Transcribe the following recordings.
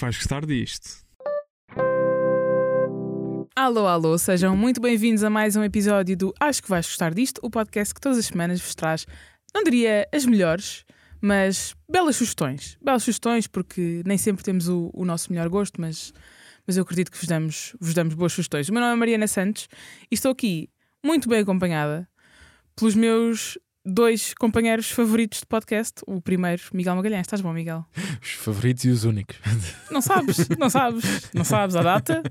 que vais gostar disto. Alô, alô, sejam muito bem-vindos a mais um episódio do Acho que vais gostar disto, o podcast que todas as semanas vos traz, não diria as melhores, mas belas sugestões. Belas sugestões, porque nem sempre temos o, o nosso melhor gosto, mas, mas eu acredito que vos damos, vos damos boas sugestões. O meu nome é Mariana Santos e estou aqui muito bem acompanhada pelos meus dois companheiros favoritos de podcast. O primeiro, Miguel Magalhães. Estás bom, Miguel? Os favoritos e os únicos. Não sabes, não sabes, não sabes a data.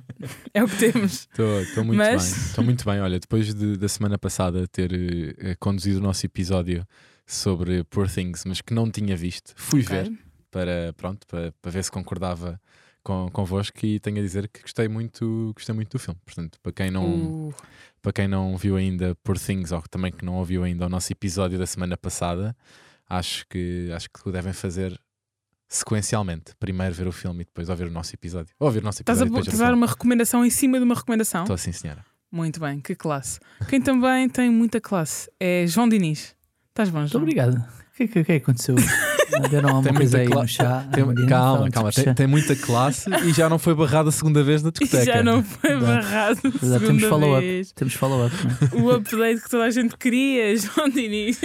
É o que temos. Estou muito Mas- bem. Estou muito bem. Olha, depois de- da semana passada ter eh, conduzido o nosso episódio sobre Poor Things, mas que não tinha visto, fui Ok. ver para, pronto, para, para ver se concordava com, convosco e tenho a dizer que gostei muito, gostei muito do filme. Portanto, para quem não, Uh, para quem não viu ainda Poor Things ou também que não ouviu ainda o nosso episódio da semana passada, acho que acho que o devem fazer sequencialmente. Primeiro ver o filme e depois ouvir o nosso episódio. Ou ouvir o nosso estás a, episódio. estás a ver dar uma recomendação em cima de uma recomendação? Estou assim, senhora. Muito bem, que classe. Quem também tem muita classe é João Diniz. Estás bom, Muito João? obrigado. O que, que, que aconteceu? Deram alguma Tem coisa muita aí cla- no chá? Tem- calma, calma. do Tem, tem muita classe e já não foi barrado a segunda vez na discoteca. Já não foi barrado Exato, temos segunda follow-up. vez. Temos follow-up. é? O update que toda a gente queria, João Diniz.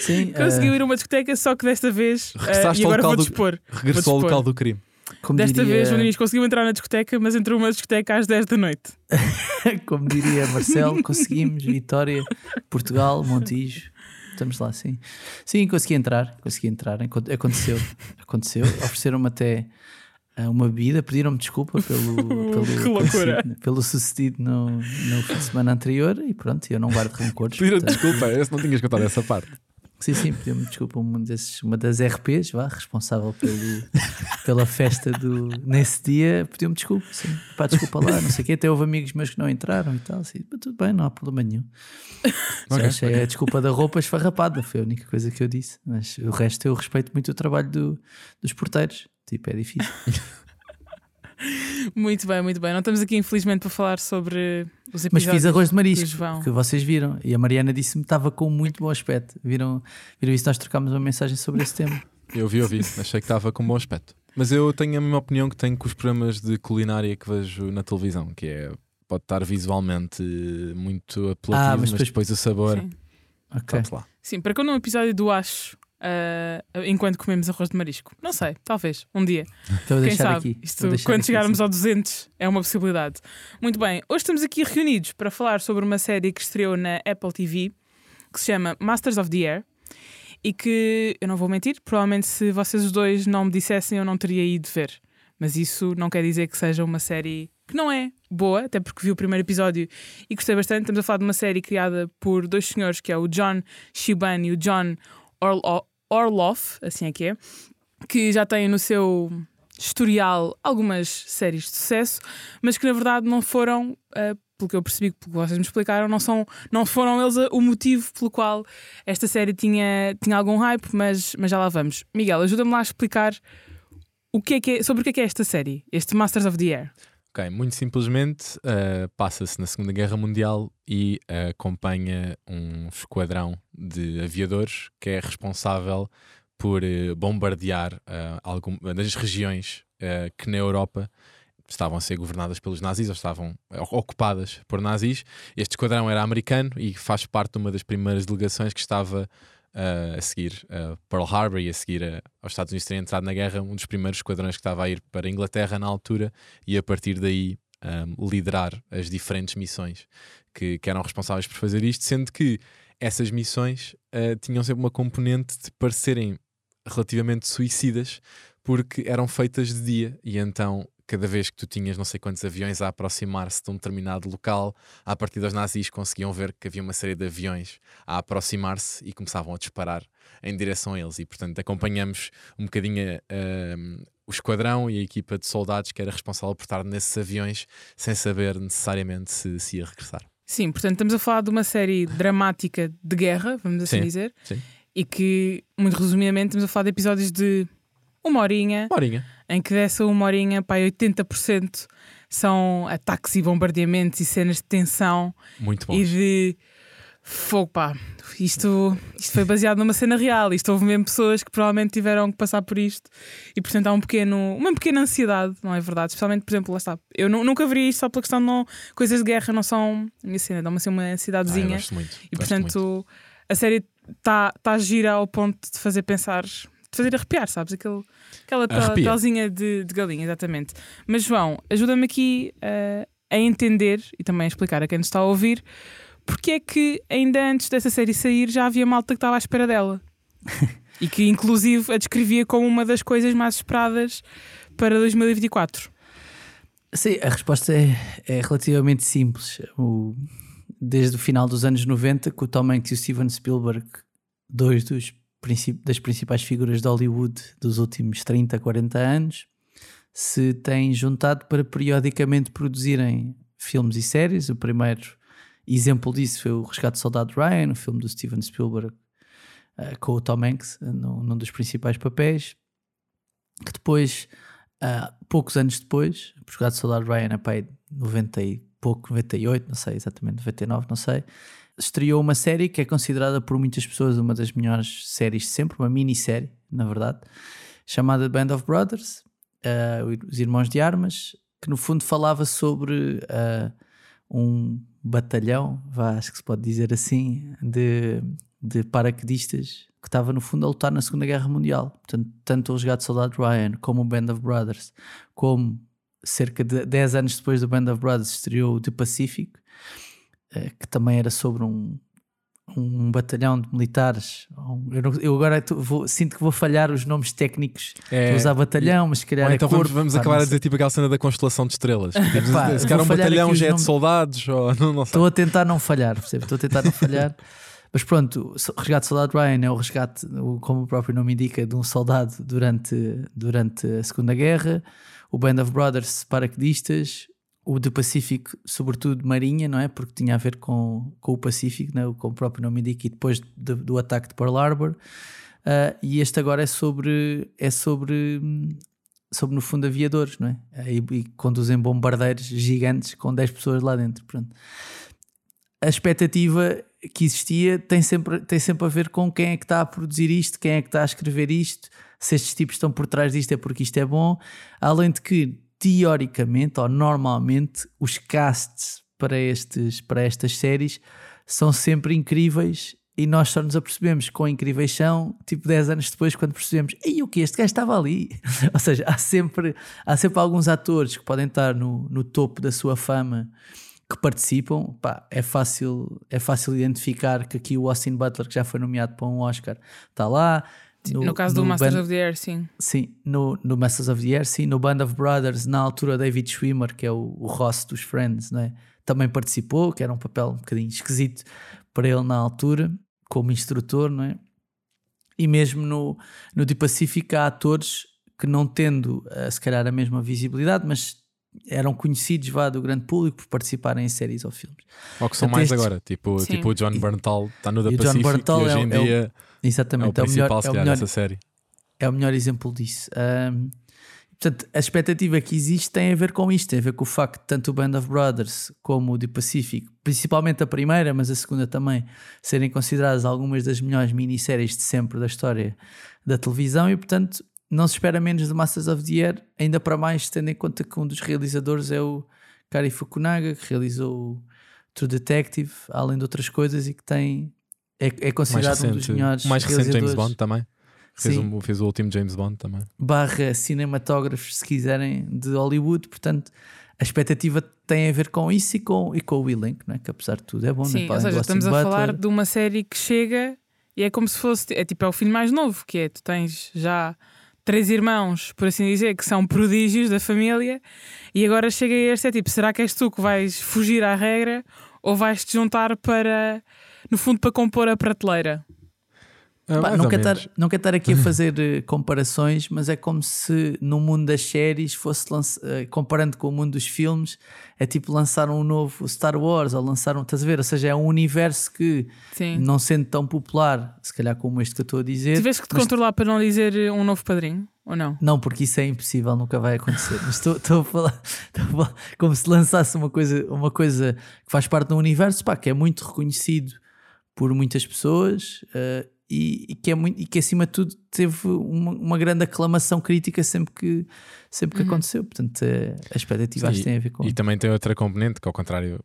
Sim, Conseguiu eh, ir a uma discoteca, só que desta vez. Regressaste e ao agora local vou do- dispor. Regressou ao Vou local dispor. do crime. como Desta diria, vez, João Diniz conseguiu entrar na discoteca, mas entrou numa discoteca às 10 da noite. como diria Marcelo, conseguimos. Vitória, Portugal, Montijo. Estamos lá, sim. Sim, consegui entrar. Consegui entrar. Acon- Aconteceu. Aconteceu. Ofereceram-me até eh, uma bebida. Pediram-me desculpa pelo, pelo, loucura. pelo sucedido no, no fim de semana anterior. E pronto, eu não guardo rancores. Pediram portanto- desculpa, esse não tinhas contado essa parte. Sim, sim, pediu-me desculpa uma, desses, uma das RPs, vá, responsável pelo, pela festa do, nesse dia, pediu-me desculpa, sim. Pá, desculpa lá, não sei o quê. Até houve amigos meus que não entraram e tal, assim, mas tudo bem, não há problema nenhum. Só Ok, achei a desculpa da roupa esfarrapada, foi a única coisa que eu disse. Mas o resto eu respeito muito o trabalho do- dos porteiros, tipo, é difícil. Muito bem, muito bem. Não estamos aqui, infelizmente, para falar sobre os Mas episódios. fiz arroz de marisco, que vocês viram, e a Mariana disse-me que estava com muito bom aspecto. Viram, viram isso? Nós trocámos uma mensagem sobre esse tema. Eu vi, eu vi. Achei que estava com bom aspecto. Mas eu tenho a mesma opinião que tenho com os programas de culinária que vejo na televisão, que é pode estar visualmente muito apelativo, Ah, mas, mas depois- depois o sabor, Sim. Ok. sabe-se lá. Sim, para quando um episódio do Acho, ah, enquanto comemos arroz de marisco. Não sei, talvez, um dia. Então vou Quem deixar sabe? aqui. Isto, quando aqui, chegarmos sim. ao 200 é uma possibilidade. Muito bem, hoje estamos aqui reunidos para falar sobre uma série que estreou na Apple TV que se chama Masters of the Air e que, eu não vou mentir, provavelmente se vocês os dois não me dissessem eu não teria ido ver. Mas isso não quer dizer que seja uma série que não é boa, até porque vi o primeiro episódio e gostei bastante. Estamos a falar de uma série criada por dois senhores, que é o John Shiban e o John Orlo- Orloff, assim é que é, que já têm no seu historial algumas séries de sucesso, mas que na verdade não foram, ah, pelo que eu percebi, pelo que vocês me explicaram, não, são, não foram eles a- o motivo pelo qual esta série tinha, tinha algum hype, mas, mas já lá vamos. Miguel, ajuda-me lá a explicar o que é que é, sobre o que é que é esta série, este Masters of the Air. Ok, muito simplesmente uh, passa-se na Segunda Guerra Mundial e uh, acompanha um esquadrão de aviadores que é responsável por uh, bombardear uh, algum, das regiões que na Europa estavam a ser governadas pelos nazis ou estavam ocupadas por nazis. Este esquadrão era americano e faz parte de uma das primeiras delegações que estava uh, a seguir uh, Pearl Harbor e a seguir uh, aos Estados Unidos terem entrado na guerra, um dos primeiros esquadrões que estava a ir para a Inglaterra na altura e a partir daí um, liderar as diferentes missões que, que eram responsáveis por fazer isto, sendo que essas missões uh, tinham sempre uma componente de parecerem relativamente suicidas porque eram feitas de dia e então cada vez que tu tinhas não sei quantos aviões a aproximar-se de um determinado local, a partir dos nazis conseguiam ver que havia uma série de aviões a aproximar-se e começavam a disparar em direção a eles. E portanto acompanhamos um bocadinho um, o esquadrão e a equipa de soldados que era responsável por estar nesses aviões sem saber necessariamente se, se ia regressar. Sim, portanto estamos a falar de uma série dramática de guerra, vamos assim Sim, dizer, sim. e que, muito resumidamente, estamos a falar de episódios de uma horinha, Uma horinha. Em que dessa uma horinha, pá, 80% são ataques e bombardeamentos e cenas de tensão Muito bom. e de Fogo, pá. Isto, isto foi baseado numa cena real. Isto houve mesmo pessoas que provavelmente tiveram que passar por isto e, portanto, há um pequeno, uma pequena ansiedade, não é verdade? Especialmente, por exemplo, lá está. Eu nu- nunca veria isto só pela questão de não. Coisas de guerra não são a minha cena, dá-me assim uma Ah, ansiedadezinha. gosto muito. e, gosto muito. portanto, a série está tá gira ao ponto de fazer pensar, fazer arrepiar, sabes? Aquele, aquela Arrepia. pelzinha de, de galinha, exatamente. Mas, João, ajuda-me aqui eh, a entender e também a explicar a quem nos está a ouvir porque é que ainda antes dessa série sair já havia malta que estava à espera dela. e que, inclusive, a descrevia como uma das coisas mais esperadas para 2024. Sim, a resposta é, é relativamente simples. O- desde o final dos anos 90, que o Tom Hanks e o Steven Spielberg, dois dos das principais figuras de Hollywood dos últimos 30, 40 anos, se têm juntado para periodicamente produzirem filmes e séries. O primeiro exemplo disso foi o Resgate do Soldado Ryan, o filme do Steven Spielberg, eh, com o Tom Hanks eh, num, num dos principais papéis, que depois ah, poucos anos depois, por jogar de Soldado Ryan a pai 90 e pouco, 98, não sei exatamente, 99, não sei, estreou uma série que é considerada por muitas pessoas uma das melhores séries de sempre, uma minissérie, na verdade, chamada Band of Brothers, ah, os Irmãos de Armas, que no fundo falava sobre ah, um batalhão, acho que se pode dizer assim, de, de paraquedistas que estava no fundo a lutar na Segunda Guerra Mundial. Portanto, tanto o Resgate do Soldado Ryan como o Band of Brothers, como cerca de 10 anos depois do Band of Brothers estreou o The Pacific, que também era sobre um, um batalhão de militares. Eu, não- eu agora tô- vou- sinto que vou falhar os nomes técnicos. É, Vou usar batalhão, mas se calhar Ou é então vamos, corpo, vamos pá, acabar a dizer tipo aquela cena da constelação de estrelas. Tipo, Pá, se calhar um batalhão já é de soldados, ou não, não sei. Estou a tentar não falhar, percebe? Estou a tentar não falhar. Mas pronto, o resgate do soldado Ryan é o resgate, como o próprio nome indica, de um soldado durante, durante a Segunda Guerra. O Band of Brothers, paraquedistas. O do Pacífico, sobretudo Marinha, não é? Porque tinha a ver com, com o Pacífico, não é? como o próprio nome indica, e depois de- do ataque de Pearl Harbor. Ah, e este agora é sobre, é sobre, sobre no fundo, aviadores, não é? E, e conduzem bombardeiros gigantes com 10 pessoas lá dentro. Pronto a expectativa que existia tem sempre, tem sempre a ver com quem é que está a produzir isto, quem é que está a escrever isto, se estes tipos estão por trás disto é porque isto é bom. Além de que, teoricamente ou normalmente, os casts para, estes, para estas séries são sempre incríveis e nós só nos apercebemos com incríveis são tipo 10 anos depois quando percebemos e o que este gajo estava ali. Ou seja, há sempre, há sempre alguns atores que podem estar no, no topo da sua fama que participam, pá, é fácil, é fácil identificar que aqui o Austin Butler, que já foi nomeado para um Oscar, está lá. No, caso do no Masters Band- of the Air, sim. Sim, no, no Masters of the Air, sim, no Band of Brothers, na altura David Schwimmer, que é o, o Ross dos Friends, não é? também participou, que era um papel um bocadinho esquisito para ele na altura, como instrutor, não é? E mesmo no, no The Pacific há atores que não tendo eh, se calhar a mesma visibilidade, mas eram conhecidos vá, do grande público por participarem em séries ou filmes. Ou que são Até mais estes- agora. Tipo, Sim. tipo o John Berntal está no da E John Pacific Bernthal e hoje é em é dia é o Exatamente, é o, melhor, principal, é se o calhar, melhor, dessa série. é o melhor exemplo disso. Ahm, portanto, a expectativa que existe tem a ver com isto, tem a ver com o facto de tanto o Band of Brothers como o The Pacific, principalmente a primeira, mas a segunda também, serem consideradas algumas das melhores minisséries de sempre da história da televisão e, portanto, não se espera menos de Masters of the Air, ainda para mais tendo em conta que um dos realizadores é o Kari Fukunaga, que realizou o True Detective, além de outras coisas, e que tem é, é Mais considerado um dos recente, melhores mais recente James Bond também. Fez, um, fez o último James Bond também. barra cinematógrafos, se quiserem, de Hollywood. Portanto, a expectativa tem a ver com isso e com, e com o elenco, não é? que apesar de tudo é bom. não é? Sim, Para ou seja, Austin estamos a Butler. falar de uma série que chega e é como se fosse. É tipo, é o filho mais novo, que é tu tens já três irmãos, por assim dizer, que são prodígios da família, e agora chega este, é tipo, será que és tu que vais fugir à regra ou vais-te juntar para, no fundo, para compor a prateleira? Ah, Pá, não, quero estar, não quero estar aqui a fazer eh, comparações, mas é como se no mundo das séries fosse lança- eh, comparando com o mundo dos filmes, é tipo lançar um novo Star Wars ou lançar um, estás a ver? Ou seja, é um universo que, Sim. não sendo tão popular, se calhar como este que eu estou a dizer, Tiveste que te mas- controlar para não dizer um novo padrinho, ou não? Não, porque isso é impossível, nunca vai acontecer. Mas estou, estou a falar, estou a falar como se lançasse uma coisa, uma coisa que faz parte do universo, pá, que é muito reconhecido por muitas pessoas uh, e, e, que é muito, e que acima de tudo teve uma, uma grande aclamação crítica sempre que, sempre que Uhum. aconteceu. Portanto, uh, a expectativa Sim, acho que tem a ver com E também tem outra componente que, ao contrário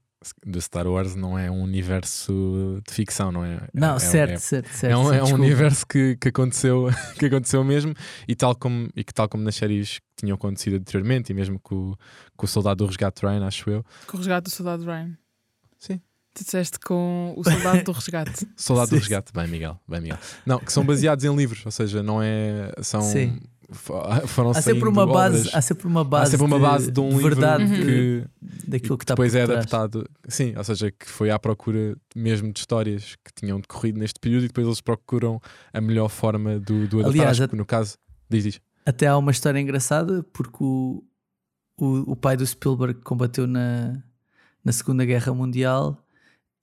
do Star Wars, não é um universo de ficção, não é? Não, é, certo, é- certo, certo. É um, certo, é um universo que, que, aconteceu, que aconteceu mesmo e, tal como, e que, tal como nas séries que tinham acontecido anteriormente, e mesmo com, o- com o Soldado do Resgate Ryan, acho eu. Com o resgate do soldado Ryan. Sim. Tu disseste com o soldado do resgate. Soldado Sim, do Resgate, bem, Miguel, bem, Miguel. Não, que são baseados em livros, ou seja, não é. São. Sim. fo- Foram Há sempre uma base, obras- há sempre uma há base, sempre uma base de, um verdade livro que, daquilo que está depois é adaptado. Sim, ou seja, que foi à procura mesmo de histórias que tinham decorrido neste período e depois eles procuram a melhor forma do, do adaptar. Aliás, Acho que no caso, diz, diz. Até há uma história engraçada porque o, o, o pai do Spielberg combateu na, na Segunda Guerra Mundial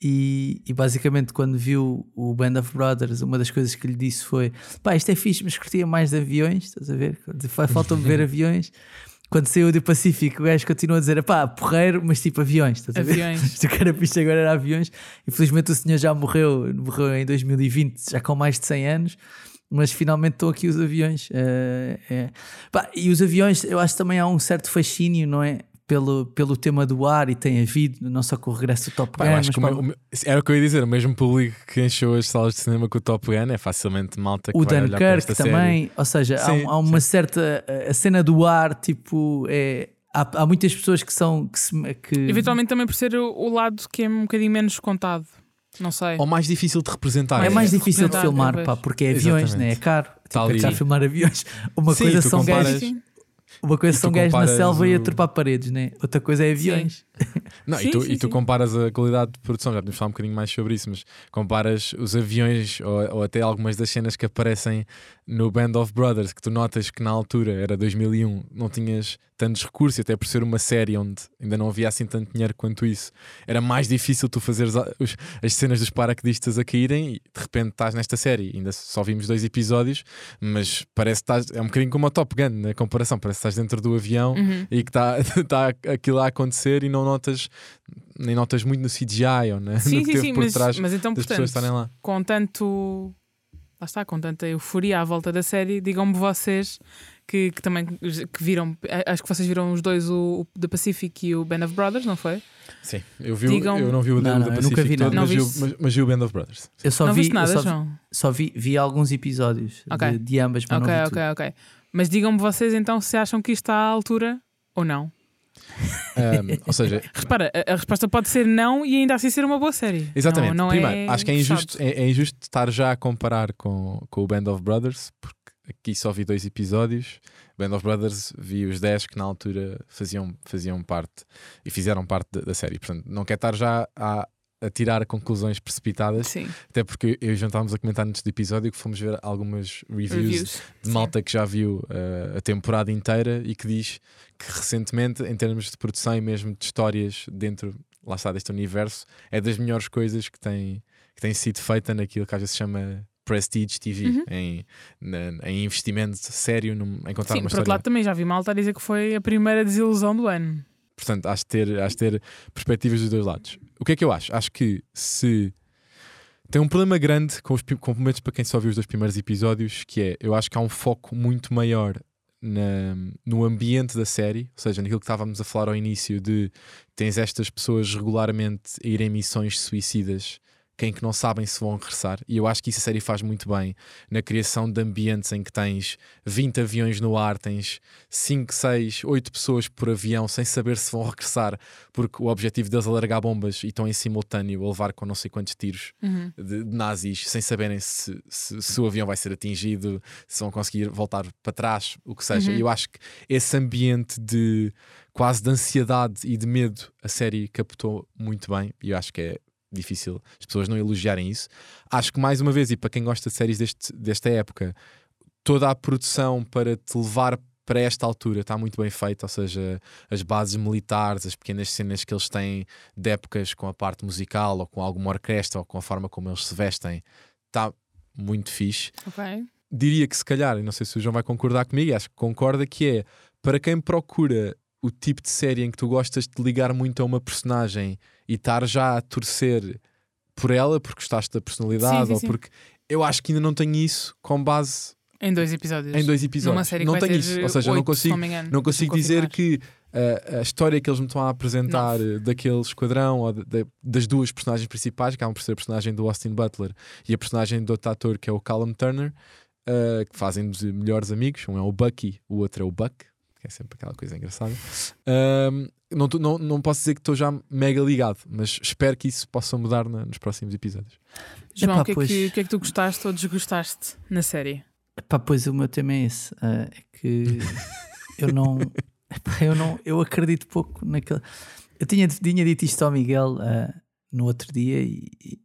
e, e basicamente quando viu o Band of Brothers, uma das coisas que lhe disse foi pá, isto é fixe, mas curtia mais de aviões, estás a ver? Fa- Faltam-me ver aviões. Quando saiu do Pacífico, o gajo continua a dizer pá, porreiro, mas tipo aviões, estás a ver? Aviões. Isto que era fixe agora era aviões. Infelizmente o senhor já morreu, morreu em 2020, já com mais de 100 anos, mas finalmente estão aqui os aviões. eh, é. Pá, e os aviões, eu acho que também há um certo fascínio, não é? Pelo, pelo tema do ar e tem havido, não só com o regresso do Top Gun, acho mas o pá, meu- o meu- era o que eu ia dizer, o mesmo público que encheu as salas de cinema com o Top Gun é facilmente malta que o Dunkirk esta série. também, ou seja, há, Sim, um- há uma certa a cena do ar, tipo, é, há, há muitas pessoas que são que, se, que Eventualmente também por ser o, o lado que é um bocadinho menos contado. Não sei. Ou mais difícil de representar. é mais É, difícil de filmar, talvez. pá, porque é aviões, Exatamente. né? é caro. Tipo, é filmar aviões. Uma Sim, coisa são comparas- gajos, Sim, uma coisa são gajos na selva e a o- trepar paredes, né? Outra coisa é aviões. Não, Sim, e tu, sim, e tu sim. comparas a qualidade de produção, já podemos falar um bocadinho mais sobre isso, mas comparas os aviões ou, ou até algumas das cenas que aparecem no Band of Brothers, que tu notas que na altura era 2001, não tinhas tantos recursos, e até por ser uma série onde ainda não havia assim tanto dinheiro quanto isso, era mais difícil tu fazeres a- os- as cenas dos paraquedistas a caírem e de repente estás nesta série. Ainda só vimos dois episódios, mas parece que estás, é um bocadinho como a Top Gun na comparação, parece que estás dentro do avião Uhum. e que está tá aquilo a acontecer e não notas nem notas muito no CGI ou na, Sim, no que sim, teve sim, por mas, trás mas então, das portanto, pessoas estarem lá. com tanto. Lá está, com tanta euforia à volta da série, digam-me vocês que, que também que viram, acho que vocês viram os dois, o, o The Pacific e o Band of Brothers, não foi? Sim, eu, vi, o- Digam- eu não vi o Não, da não, eu nunca Pacific vi nada. todo, Não mas, vi o- mas, mas vi o Band of Brothers. Eu só não vi, viste nada, eu só, João? só vi, vi alguns episódios Ok. de, de ambas, mas Ok, não vi ok, tudo. ok. Mas digam-me vocês então se acham que isto está à altura ou não. Ahm, ou seja, Repara, a, a resposta pode ser não e ainda assim ser uma boa série. exatamente. Não, não Primeiro, é acho que é injusto, é, é injusto estar já a comparar com, com o Band of Brothers, porque aqui só vi dois episódios. Band of Brothers vi os 10 que na altura faziam, faziam parte e fizeram parte da, da série. Portanto, não quero estar já a, a tirar conclusões precipitadas, Sim, até porque eu e João estávamos a comentar antes do episódio que fomos ver algumas reviews, reviews. de Sim. malta que já viu uh, a temporada inteira e que diz que recentemente, em termos de produção e mesmo de histórias dentro, lá está, deste universo, é das melhores coisas que tem, que tem sido feita naquilo que às vezes se chama Prestige TV, Uhum. em, em investimento sério num- em contar Sim, uma por outro história. lado também já vi malta a dizer que foi a primeira desilusão do ano. Portanto, acho que ter, que ter perspectivas dos dois lados. O que é que eu acho? Acho que se tem um problema grande com os pi- com momentos para quem só viu os dois primeiros episódios, que é eu acho que há um foco muito maior na- no ambiente da série, ou seja, naquilo que estávamos a falar ao início de tens estas pessoas regularmente a ir em missões suicidas. Quem que não sabem se vão regressar, e eu acho que isso a série faz muito bem na criação de ambientes em que tens 20 aviões no ar, tens 5, 6, 8 pessoas por avião sem saber se vão regressar, porque o objetivo deles é largar bombas e estão em simultâneo a levar com não sei quantos tiros Uhum. de, de nazis, sem saberem se, se, se o avião vai ser atingido, se vão conseguir voltar para trás, o que seja. Uhum. E eu acho que esse ambiente de quase de ansiedade e de medo a série captou muito bem, e eu acho que é difícil as pessoas não elogiarem isso. Acho que mais uma vez, e para quem gosta de séries deste, desta época, toda a produção para te levar para esta altura está muito bem feita, ou seja, as bases militares, as pequenas cenas que eles têm de épocas com a parte musical ou com alguma orquestra ou com a forma como eles se vestem, está muito fixe. Ok. Diria que se calhar, e não sei se o João vai concordar comigo, acho que concorda, que é para quem procura o tipo de série em que tu gostas de ligar muito a uma personagem e estar já a torcer por ela, porque gostaste da personalidade, Sim, sim, ou sim. porque eu acho que ainda não tenho isso com base Em dois episódios. em dois episódios. Não tenho isso. Ou seja, eu não oito, se consigo, me engano. não consigo dizer que uh, a história que eles me estão a apresentar uh, daquele esquadrão ou de- de- das duas personagens principais, que acabam por ser a personagem do Austin Butler e a personagem do outro ator que é o Callum Turner, uh, que fazem de melhores amigos. Um é o Bucky, o outro é o Buck, é sempre aquela coisa engraçada. Um, não, não, não posso dizer que estou já mega ligado, mas espero que isso possa mudar na- nos próximos episódios. João, Epá, o que, é pois. que, o que é que tu gostaste ou desgostaste na série? Epá, pois o meu tema é esse. ah, é que eu não, epá, eu não. Eu acredito pouco naquele. Eu tinha, tinha dito isto ao Miguel ah, no outro dia e, e-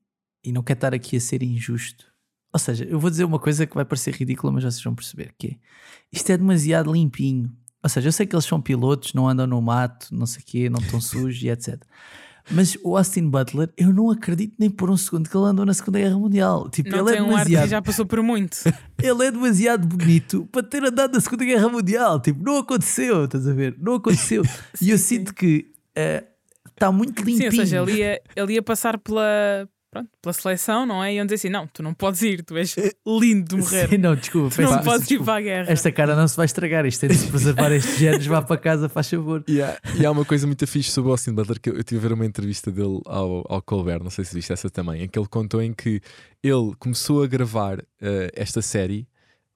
e não quero estar aqui a ser injusto. Ou seja, eu vou dizer uma coisa que vai parecer ridícula, mas vocês vão perceber que é, isto é demasiado limpinho. Ou seja, eu sei que eles são pilotos, não andam no mato, não sei o quê, não estão sujos e etc. Mas o Austin Butler, eu não acredito nem por um segundo que ele andou na Segunda Guerra Mundial. Tipo, Não ele é tem um ar demasiado que já passou por muito. ele é demasiado bonito para ter andado na Segunda Guerra Mundial. Tipo, não aconteceu, estás a ver? Não aconteceu. e eu Sim, sinto que está muito Sim, limpinho. ou seja, ele ia, ele ia passar pela, pronto, pela seleção, não é? E iam dizer assim: não, tu não podes ir, tu és lindo de morrer. Sim, não, desculpa. Tu não podes ir desculpa. para a guerra. Esta cara não se vai estragar. Isto é de se preservar estes géneros. Vá para casa, faz favor. E há, e há uma coisa muito fixe sobre o Austin Butler que eu, eu tive a ver uma entrevista dele ao, ao Colbert, não sei se viste essa também, em que ele contou em que ele começou a gravar eh, esta série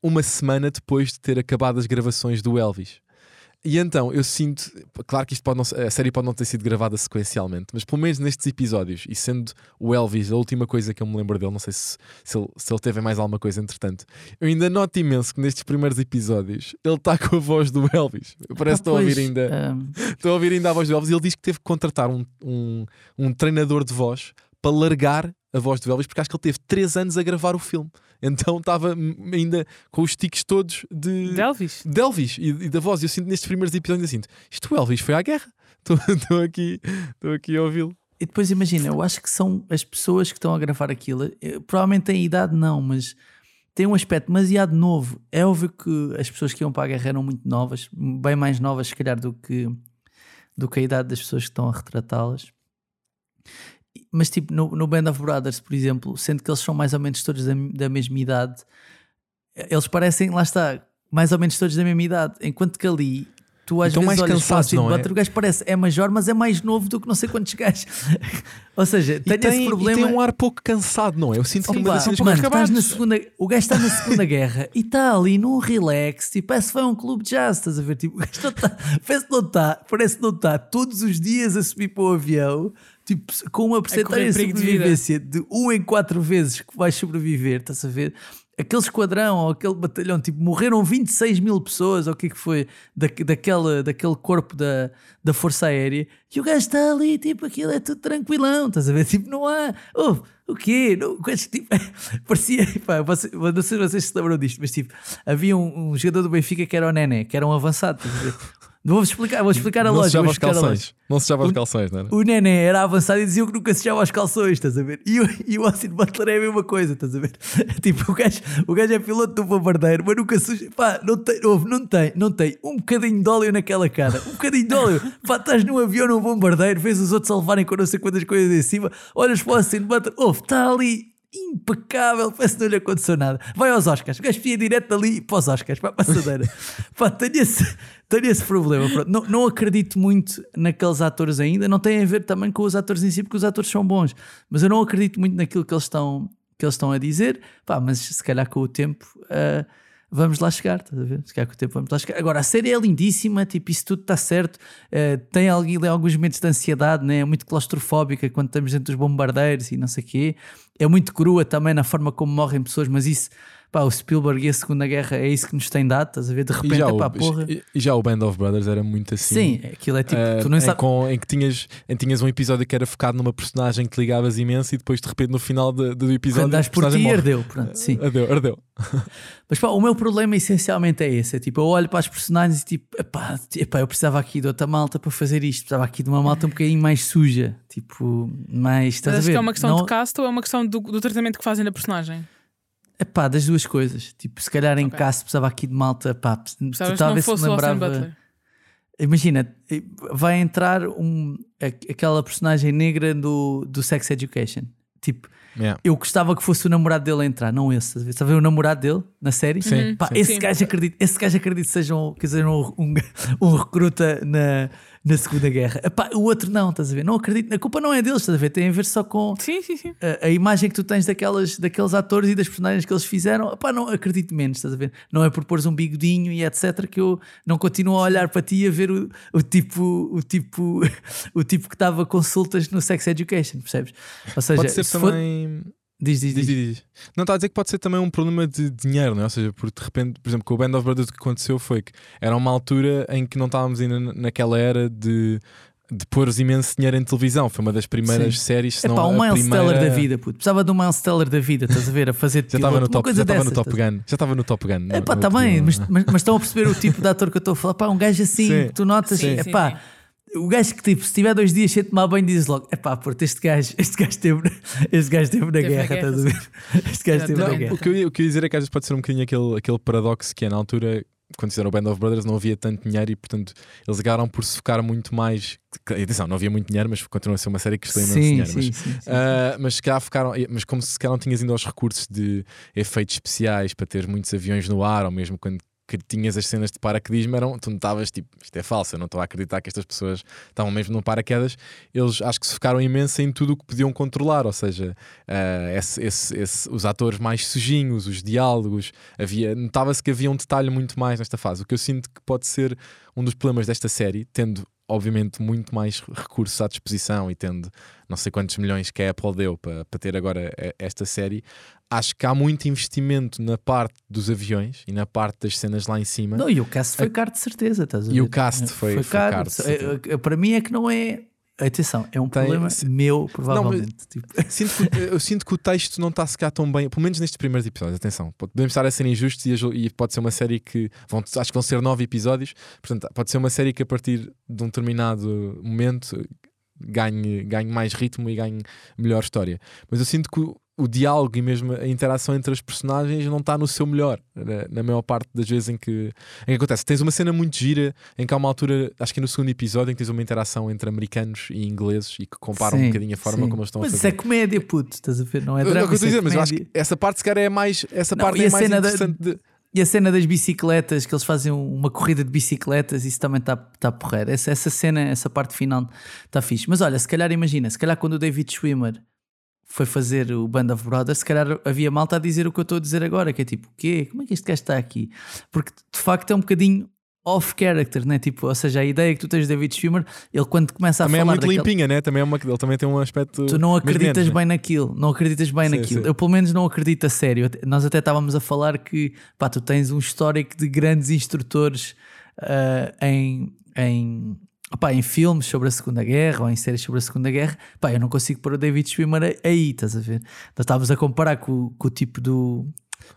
uma semana depois de ter acabado as gravações do Elvis. E então eu sinto, claro que isto pode não, a série pode não ter sido gravada sequencialmente, mas pelo menos nestes episódios, e sendo o Elvis a última coisa que eu me lembro dele, não sei se, se, ele, se ele teve mais alguma coisa entretanto, eu ainda noto imenso que nestes primeiros episódios ele está com a voz do Elvis. Parece que estou a ouvir ainda. ahm, Estou a ouvir ainda a voz do Elvis e ele diz que teve que contratar um, um, um treinador de voz para largar a voz do Elvis, porque acho que ele teve 3 anos a gravar o filme. Então estava ainda com os tiques todos de, De Elvis. de Elvis e, e da voz. E eu sinto nestes primeiros episódios, eu sinto, isto o Elvis foi à guerra. Estou- aqui, estou aqui a ouvi-lo. E depois imagina, eu acho que são as pessoas que estão a gravar aquilo, eh, provavelmente têm idade, não, mas têm um aspecto demasiado novo. É óbvio que as pessoas que iam para a guerra eram muito novas, bem mais novas, se calhar, do que, do que a idade das pessoas que estão a retratá-las. Mas, tipo, no, no Band of Brothers, por exemplo, sendo que eles são mais ou menos todos da, da mesma idade, eles parecem, lá está, mais ou menos todos da mesma idade, enquanto que ali. Tu às Estão vezes mais olhas para o cansados, não é? O gajo parece é major, mas é mais novo do que não sei quantos gajos. Ou seja, E tem, tem, esse e problema. tem um ar pouco cansado, não é? Eu sinto que Opa, uma das cenas mano, estás na segunda, o gajo está na Segunda Guerra e está ali num relax, tipo, parece que a um clube de jazz, estás a ver? Tipo, o gajo não está, parece que não está, parece que não está todos os dias a subir para o avião, tipo, com uma porcentagem de perigo de sobrevivência de 1 em 4 vezes que vais sobreviver, estás a ver? Aquele esquadrão ou aquele batalhão, tipo, morreram 26 mil pessoas, ou o que é que foi, da, daquela, daquele corpo da, da Força Aérea, e o gajo está ali, tipo, aquilo é tudo tranquilão, estás a ver? Tipo, não há. Oh, o quê? Não, tipo, parecia. Pá, você, não sei se vocês se lembram disto, mas tipo, havia um, um jogador do Benfica que era o Nené, que era um avançado, Vou-vos explicar, vou explicar a não se lógica. sujava vou os explicar a lógica. calções. Não se sujava os O- calções, não é? O Nené era avançado e dizia que nunca se sujava os calções, estás a ver? E o, e o Austin Butler é a mesma coisa, estás a ver? Tipo, o gajo, o gajo é piloto do bombardeiro, mas nunca suja. Pá, não tem, ouve, não tem, não tem um bocadinho de óleo naquela cara. Um bocadinho de óleo. Pá, estás num avião, num bombardeiro, vês os outros a levarem com não sei quantas coisas em cima, olhas para o Austin Butler, ouve, está ali impecável, parece que não lhe aconteceu nada. Vai aos Oscars, o gajo pia direto dali para os Oscars, para a passadeira. Pá, tenho tenho esse problema. Não, não acredito muito naqueles atores ainda, não tem a ver também com os atores em si, porque os atores são bons, mas eu não acredito muito naquilo que eles estão, que eles estão a dizer. Pá, mas se calhar com o tempo. ah, Vamos lá chegar, estás a ver? Se calhar com o tempo vamos lá chegar. Agora, a série é lindíssima, tipo, isso tudo está certo. ah, tem alguns momentos de ansiedade, né? é muito claustrofóbica quando estamos dentro dos bombardeiros e não sei o quê. É muito crua também na forma como morrem pessoas, mas isso, pá, o Spielberg e a Segunda Guerra é isso que nos tem dado, estás a ver? De repente, é pá, porra. e- e já o Band of Brothers era muito assim. Sim, aquilo é tipo, Uh, tu não em, sabes. com- em que tinhas, em que tinhas um episódio que era focado numa personagem que te ligavas imenso e depois de repente no final de- do episódio Quando dás a por personagem ti, morre. ardeu. Pronto, sim. Ardeu, ardeu. Mas pá, o meu problema essencialmente é esse: é tipo, eu olho para as personagens e tipo, epá, epá, eu precisava aqui de outra malta para fazer isto, precisava aqui de uma malta um bocadinho mais suja, tipo, mais. Estás Mas a acho ver? que é uma questão Não- de cast ou é uma questão do, do tratamento que fazem na personagem? Epá, das duas coisas. Tipo, se calhar em Ok. cast precisava aqui de malta, pá, que talvez não se lembrava. Imagina, vai entrar um, a- aquela personagem negra do, do Sex Education. Tipo, Yeah. eu gostava que fosse o namorado dele a entrar, não esse. estás a ver? Estás a ver o namorado dele na série? Sim, Pá, sim. esse Sim. gajo acredito, esse gajo acredito que seja um, que seja um, um, um recruta na, na Segunda Guerra. Epá, o outro não, estás a ver? Não acredito. A culpa não é deles, estás a ver? Tem a ver só com Sim, sim, sim. a, a imagem que tu tens daquelas, daqueles atores e das personagens que eles fizeram. Epá, não acredito menos, estás a ver? Não é por pôres um bigodinho e etc. que eu não continuo a olhar para ti e a ver o, o tipo, o tipo, o tipo que dava consultas no Sex Education, percebes? Ou seja, Pode ser se for- também. Diz, diz, Diz, diz. diz, diz. Não, está a dizer que pode ser também um problema de dinheiro, não é? Ou seja, porque de repente, por exemplo, com o Band of Brothers o que aconteceu foi que era uma altura em que não estávamos ainda na- naquela era de, de pôr imenso dinheiro em televisão. Foi uma das primeiras Sim. séries, se É não pá, um a Miles primeira... Teller da vida, puto. Precisava de um Miles Teller da vida, estás a ver? A fazer Já estava no piloto, uma top, já estava no Top Gun. Já estava no Top Gun. É no- pá, no está bem, mas, mas, mas estão a perceber o tipo de ator que eu estou a falar. Pá, um gajo assim, Sim. que tu notas, Sim, é sim, pá, o gajo que tipo, se tiver dois dias sem tomar banho, dizes logo: é pá, porque este gajo, este gajo esteve, este gajo na Teve na guerra, guerra, estás a ver? Este gajo esteve na guerra. O, que eu, ia- o que eu ia dizer é que às vezes pode ser um bocadinho aquele, aquele paradoxo que é na altura, quando fizeram o Band of Brothers, não havia tanto dinheiro e, portanto, eles acabaram por se focar muito mais. Atenção, não havia muito dinheiro, mas continua a ser uma série que custou imenso Sim, dinheiro. sim, mas, sim, sim, sim. ah, mas se calhar focaram, mas como se calhar não tinhas ido aos recursos de efeitos especiais para ter muitos aviões no ar, ou mesmo quando que tinhas as cenas de paraquedismo, eram, tu notavas tipo, isto é falso, eu não estou a acreditar que estas pessoas estavam mesmo no paraquedas. Eles acho que se focaram imenso em tudo o que podiam controlar, ou seja, ah, esse- esse- esse- os atores mais sujinhos, os diálogos, havia, notava-se que havia um detalhe muito mais nesta fase. O que eu sinto que pode ser um dos problemas desta série, tendo obviamente muito mais recursos à disposição e tendo não sei quantos milhões que a Apple deu para, para ter agora eh, esta série, acho que há muito investimento na parte dos aviões e na parte das cenas lá em cima. Não, e o cast foi caro de certeza, estás a ver? E o cast foi- foi caro de certeza. É, é, Para mim é que não é. Atenção, é um Tem- problema se- meu, provavelmente. Tipo, Sinto que, eu sinto que o texto não está a secar tão bem, pelo menos nestes primeiros episódios. Atenção, podemos estar a ser injustos e, a- e pode ser uma série que vão, acho que vão ser nove episódios. Portanto, pode ser uma série que a partir de um determinado momento ganhe, ganhe mais ritmo e ganhe melhor história. Mas eu sinto que o, diálogo e mesmo a interação entre as personagens não está no seu melhor, na, na maior parte das vezes em que, em que acontece. Tens uma cena muito gira em que há uma altura, acho que é no segundo episódio, em que tens uma interação entre americanos e ingleses e que comparam um sim, bocadinho a forma sim. como eles estão Mas a isso fazer. é comédia, puto, estás a ver? Não é drama. isso é dizer, mas eu acho que essa parte, se calhar, é mais. Essa Não, parte e é a mais cena da- interessante. de- E a cena das bicicletas, que eles fazem um, uma corrida de bicicletas, isso também está tá porreiro. Essa, essa cena, essa parte final está fixe. Mas olha, se calhar imagina, se calhar quando o David Schwimmer foi fazer o Band of Brothers, se calhar havia malta a dizer o que eu estou a dizer agora, que é tipo, o quê? Como é que este gajo está aqui? Porque de facto é um bocadinho off-character, né? Tipo, ou seja, a ideia que tu tens do David Schwimmer, ele quando começa a Também é falar muito daquele- limpinha, né? Também é uma, ele também tem um aspecto. Tu não acreditas menos, né? bem naquilo, não acreditas bem Sim, naquilo. sim. Eu pelo menos não acredito a sério. Nós até estávamos a falar que pá, tu tens um histórico de grandes instrutores ah, em, em, opá, em filmes sobre a Segunda Guerra ou em séries sobre a Segunda Guerra. Pá, eu não consigo pôr o David Schwimmer aí, estás a ver? Nós estávamos a comparar com, com o tipo do.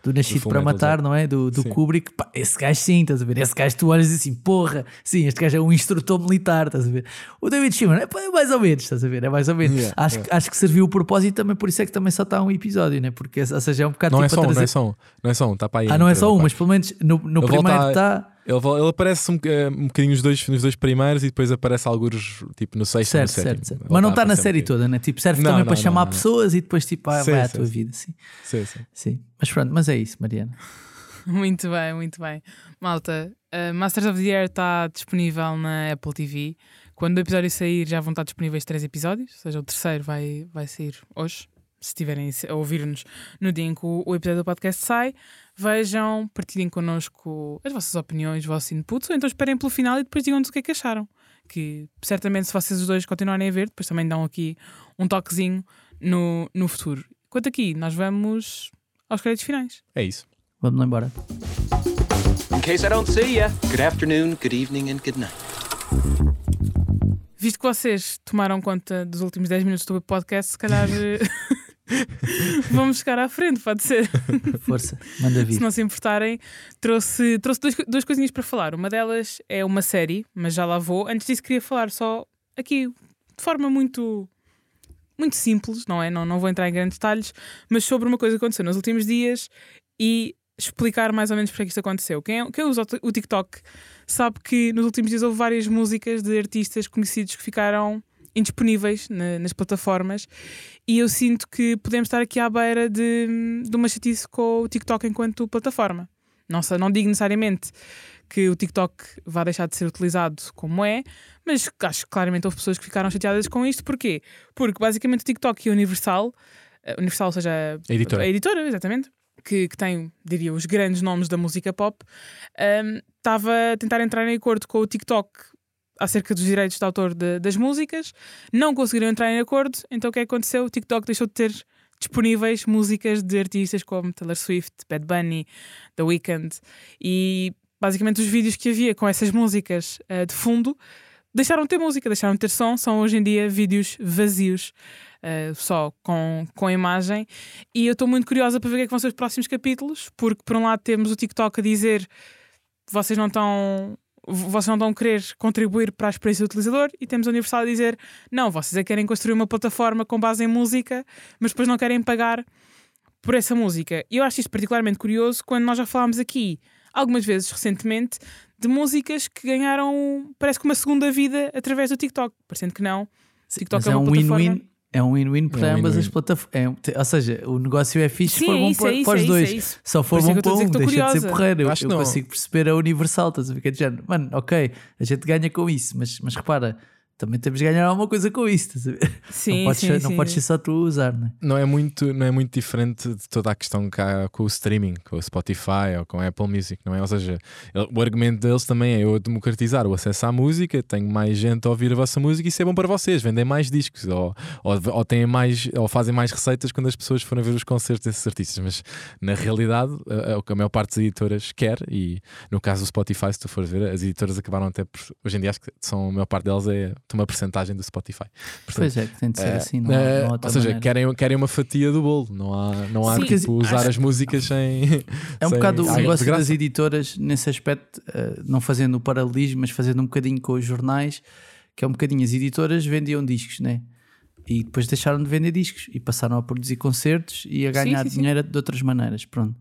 Do Nascido para Metal Matar, Jacket. não é? Do, do Sim. Kubrick, pá, esse gajo sim, estás a ver? Esse gajo tu olhas e assim, porra, sim, este gajo é um instrutor militar, estás a ver? O David Schwimmer é, pá, é mais ou menos, estás a ver? É mais ou menos. Yeah, acho, yeah. que- acho que serviu o propósito também, por isso é que também só está um episódio, né? Porque, ou seja, é um bocado Não é tipo só a um, não trazer- é só um. Não é só um, está para aí. Ah, não é só um, mas pelo menos no, no primeiro está. Ele, ele aparece um, eh, um bocadinho nos dois, nos dois primeiros e depois aparece alguns, tipo, no sexto ou no Certo, sétimo. certo, certo. Mas não está está na série toda, né? Tipo, serve Não, também não, para não, chamar não. pessoas e depois tipo, ah, Sim, vai à sim, tua sim. vida, sim. Sim, sim. sim. Mas pronto, mas é isso, Mariana. Muito bem, muito bem. Malta, uh, Masters of the Air está disponível na Apple TV. Quando o episódio sair, já vão estar disponíveis três episódios, ou seja, o terceiro vai, vai sair hoje. Se estiverem a ouvir-nos no dia em que o, o episódio do podcast sai, vejam, partilhem connosco as vossas opiniões, os vossos inputs, ou então esperem pelo final e depois digam-nos o que é que acharam. Que certamente, se vocês os dois continuarem a ver, depois também dão aqui um toquezinho no, no futuro. Quanto aqui, nós vamos aos créditos finais. É isso. Vamos lá embora. In case I don't see ya, good afternoon, good evening, and good night. Visto que vocês tomaram conta dos últimos 10 minutos do podcast, se calhar vamos chegar à frente, pode ser. Força, manda vir. Se não se importarem, trouxe, trouxe duas, duas coisinhas para falar. Uma delas é uma série, mas já lá vou. Antes disso, queria falar só aqui, de forma muito. Muito simples, não é? Não, não vou entrar em grandes detalhes, mas sobre uma coisa que aconteceu nos últimos dias e explicar mais ou menos porque é que isto aconteceu. Quem, quem usa ti- o TikTok sabe que nos últimos dias houve várias músicas de artistas conhecidos que ficaram indisponíveis na- nas plataformas e eu sinto que podemos estar aqui à beira de, de uma chatice com o TikTok enquanto plataforma. Não, sei, não digo necessariamente que o TikTok vá deixar de ser utilizado como é, mas acho que claramente houve pessoas que ficaram chateadas com isto. Porquê? Porque basicamente o TikTok é universal, eh, universal, ou seja, A editora. a editora, exatamente, que, que tem, diria, os grandes nomes da música pop, um, estava a tentar entrar em acordo com o TikTok acerca dos direitos de autor de- das músicas, não conseguiram entrar em acordo, então o que é que aconteceu? O TikTok deixou de ter disponíveis músicas de artistas como Taylor Swift, Bad Bunny, The Weeknd e basicamente os vídeos que havia com essas músicas eh, de fundo deixaram de ter música, deixaram de ter som, são hoje em dia vídeos vazios, eh, só com, com imagem. E eu estou muito curiosa para ver o que, é que vão ser os próximos capítulos, porque por um lado temos o TikTok a dizer vocês não estão. Vocês não estão a querer contribuir para a experiência do utilizador e temos a Universal a dizer não, vocês é que querem construir uma plataforma com base em música, mas depois não querem pagar por essa música. E eu acho isto particularmente curioso quando nós já falámos aqui, algumas vezes recentemente, de músicas que ganharam, parece que uma segunda vida através do TikTok. Parecendo que não. TikTok Mas é é um win-win. É um win-win para um ambas win-win. as plataformas. ou seja, o negócio é fixe se for é bom isso, para, é isso, para os é isso, dois. é isso. Só for é bom para um, deixa de ser curiosa. porreiro. Eu, Eu acho eu que não. consigo perceber a Universal, estás a ver? Que é de género. Mano, ok, a gente ganha com isso, mas, mas repara, também temos de ganhar alguma coisa com isso? Sim, não podes, sim, ser, não sim, podes ser só tu a usar, né? Não é, muito, não é muito diferente de toda a questão que há com o streaming, com o Spotify ou com a Apple Music, não é? Ou seja, o argumento deles também é eu democratizar o acesso à música, tenho mais gente a ouvir a vossa música e isso é bom para vocês, vendem mais discos ou, ou, ou têm mais, ou fazem mais receitas quando as pessoas forem ver os concertos desses artistas. Mas na realidade, é o que a maior parte das editoras quer, e no caso do Spotify, se tu fores ver, as editoras acabaram até por. Hoje em dia, acho que são, a maior parte delas é tem uma porcentagem do Spotify. Portanto, Pois é, que tem de ser é, assim, não, há- é, não ou seja, maneira. querem, querem uma fatia do bolo, não há, não há Sim, tipo, usar as músicas sem. É um sem- bocado o negócio das editoras nesse aspecto, eh, não fazendo o paralelismo, mas fazendo um bocadinho com os jornais, que é um bocadinho as editoras vendiam discos, né? E depois deixaram de vender discos e passaram a produzir concertos e a Sim, ganhar sim, sim. dinheiro de outras maneiras. Pronto.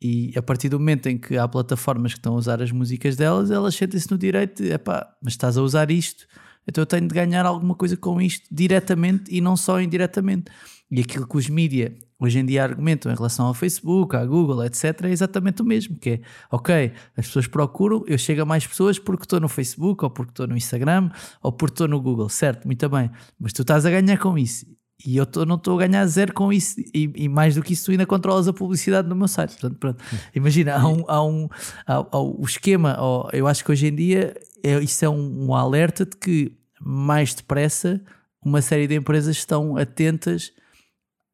E a partir do momento em que há plataformas que estão a usar as músicas delas, elas sentem-se no direito de, epá, mas estás a usar isto, então eu tenho de ganhar alguma coisa com isto diretamente e não só indiretamente. E aquilo que os mídia hoje em dia argumentam em relação ao Facebook, à Google, etc., é exatamente o mesmo: que é ok, as pessoas procuram, eu chego a mais pessoas porque estou no Facebook, ou porque estou no Instagram, ou porque estou no Google, certo? Muito bem, mas tu estás a ganhar com isso. E eu tô- não estou a ganhar zero com isso, e, e mais do que isso, tu ainda controlas a publicidade no meu site. Portanto, pronto. Imagina, há um, há um há, há o esquema, eu acho que hoje em dia é, isso é um, um alerta de que mais depressa uma série de empresas estão atentas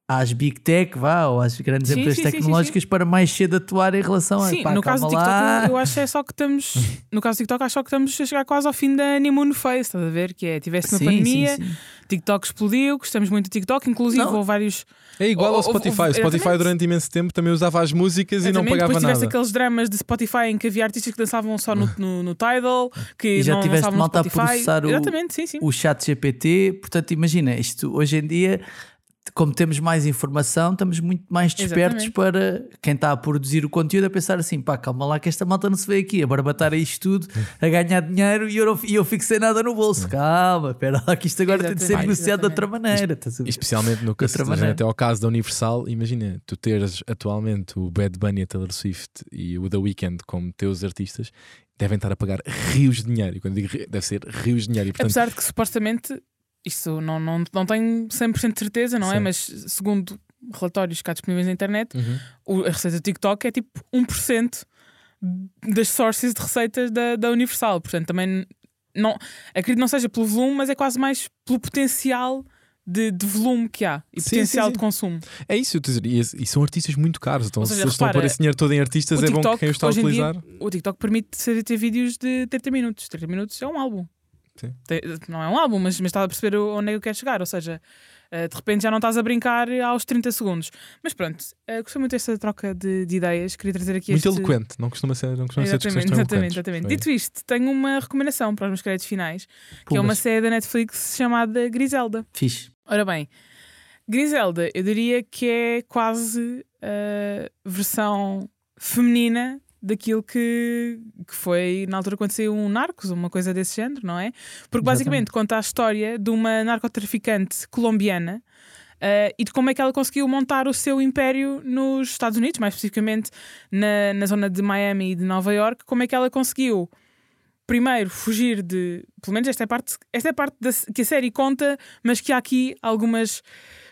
às big tech, vá, ou às grandes Sim, empresas sim, sim, sim, tecnológicas para mais cedo atuar em relação a Sim, pá, no caso do TikTok, lá. eu acho que é só que estamos. No caso do TikTok, acho só que estamos a chegar quase ao fim da honeymoon phase, estás a ver? Que é, tivesse uma Sim, pandemia, sim, sim. TikTok explodiu, gostamos muito do TikTok, inclusive Não. houve vários. É igual Ou- ao Spotify. o Spotify durante imenso tempo também usava as músicas e não pagava depois tiveste nada. aqueles dramas de Spotify em que havia artistas que dançavam só no, no, no Tidal, que E já não tiveste malta a processar o- Exatamente, sim, sim. o chat GPT, portanto, imagina, isto hoje em dia, como temos mais informação, estamos muito mais despertos Exatamente. para quem está a produzir o conteúdo a pensar assim: pá, calma lá, que esta malta não se vê aqui a barbatar a isto tudo, a ganhar dinheiro e eu, não, e eu fico sem nada no bolso. Calma, espera lá, que isto agora tem de ser Exatamente, negociado de outra exatamente. maneira. ver? Especialmente no caso, até ao caso da Universal, imagina, tu teres atualmente o Bad Bunny, a Taylor Swift e o The Weeknd como teus artistas, devem estar a pagar rios de dinheiro. E quando digo deve ser rios de dinheiro. E, portanto, Apesar de que supostamente, isto não, não, não tenho 100% de certeza, não é? Sim. Mas segundo relatórios cá disponíveis na internet, Uhum. a receita do TikTok é tipo 1% das sources de receitas da, da Universal. Portanto, também não, acredito que não seja pelo volume, mas é quase mais pelo potencial de, de volume que há e Sim, potencial sim, sim. de consumo. É isso, eu te dizer, e, e são artistas muito caros. Então, Ou se seja, eles estão a pôr esse dinheiro todo em artistas, o é bom que TikTok, quem o está a em dia, utilizar. O TikTok permite ter vídeos de 30 minutos. 30 minutos é um álbum. Sim. Te- Não é um álbum, mas, mas estás a perceber onde é que eu quero chegar. Ou seja, eh, de repente já não estás a brincar aos 30 segundos. Mas pronto, eh, gostei muito desta troca de, de ideias. Queria trazer aqui Muito este... eloquente, não costuma ser, não costuma ser discussões Exatamente, tão exatamente, exatamente. Dito isto, tenho uma recomendação para os meus créditos finais, que é uma Pumas. série da Netflix chamada Griselda. Fixe. Ora bem, Griselda, eu diria que é quase a versão feminina daquilo que, que foi na altura quando saiu um Narcos, uma coisa desse género, não é? Porque basicamente conta a história de uma narcotraficante colombiana Uh, e de como é que ela conseguiu montar o seu império nos Estados Unidos, mais especificamente na, na zona de Miami e de Nova York, como é que ela conseguiu primeiro fugir de. Pelo menos esta é a parte, esta é a parte da, que a série conta, mas que há aqui algumas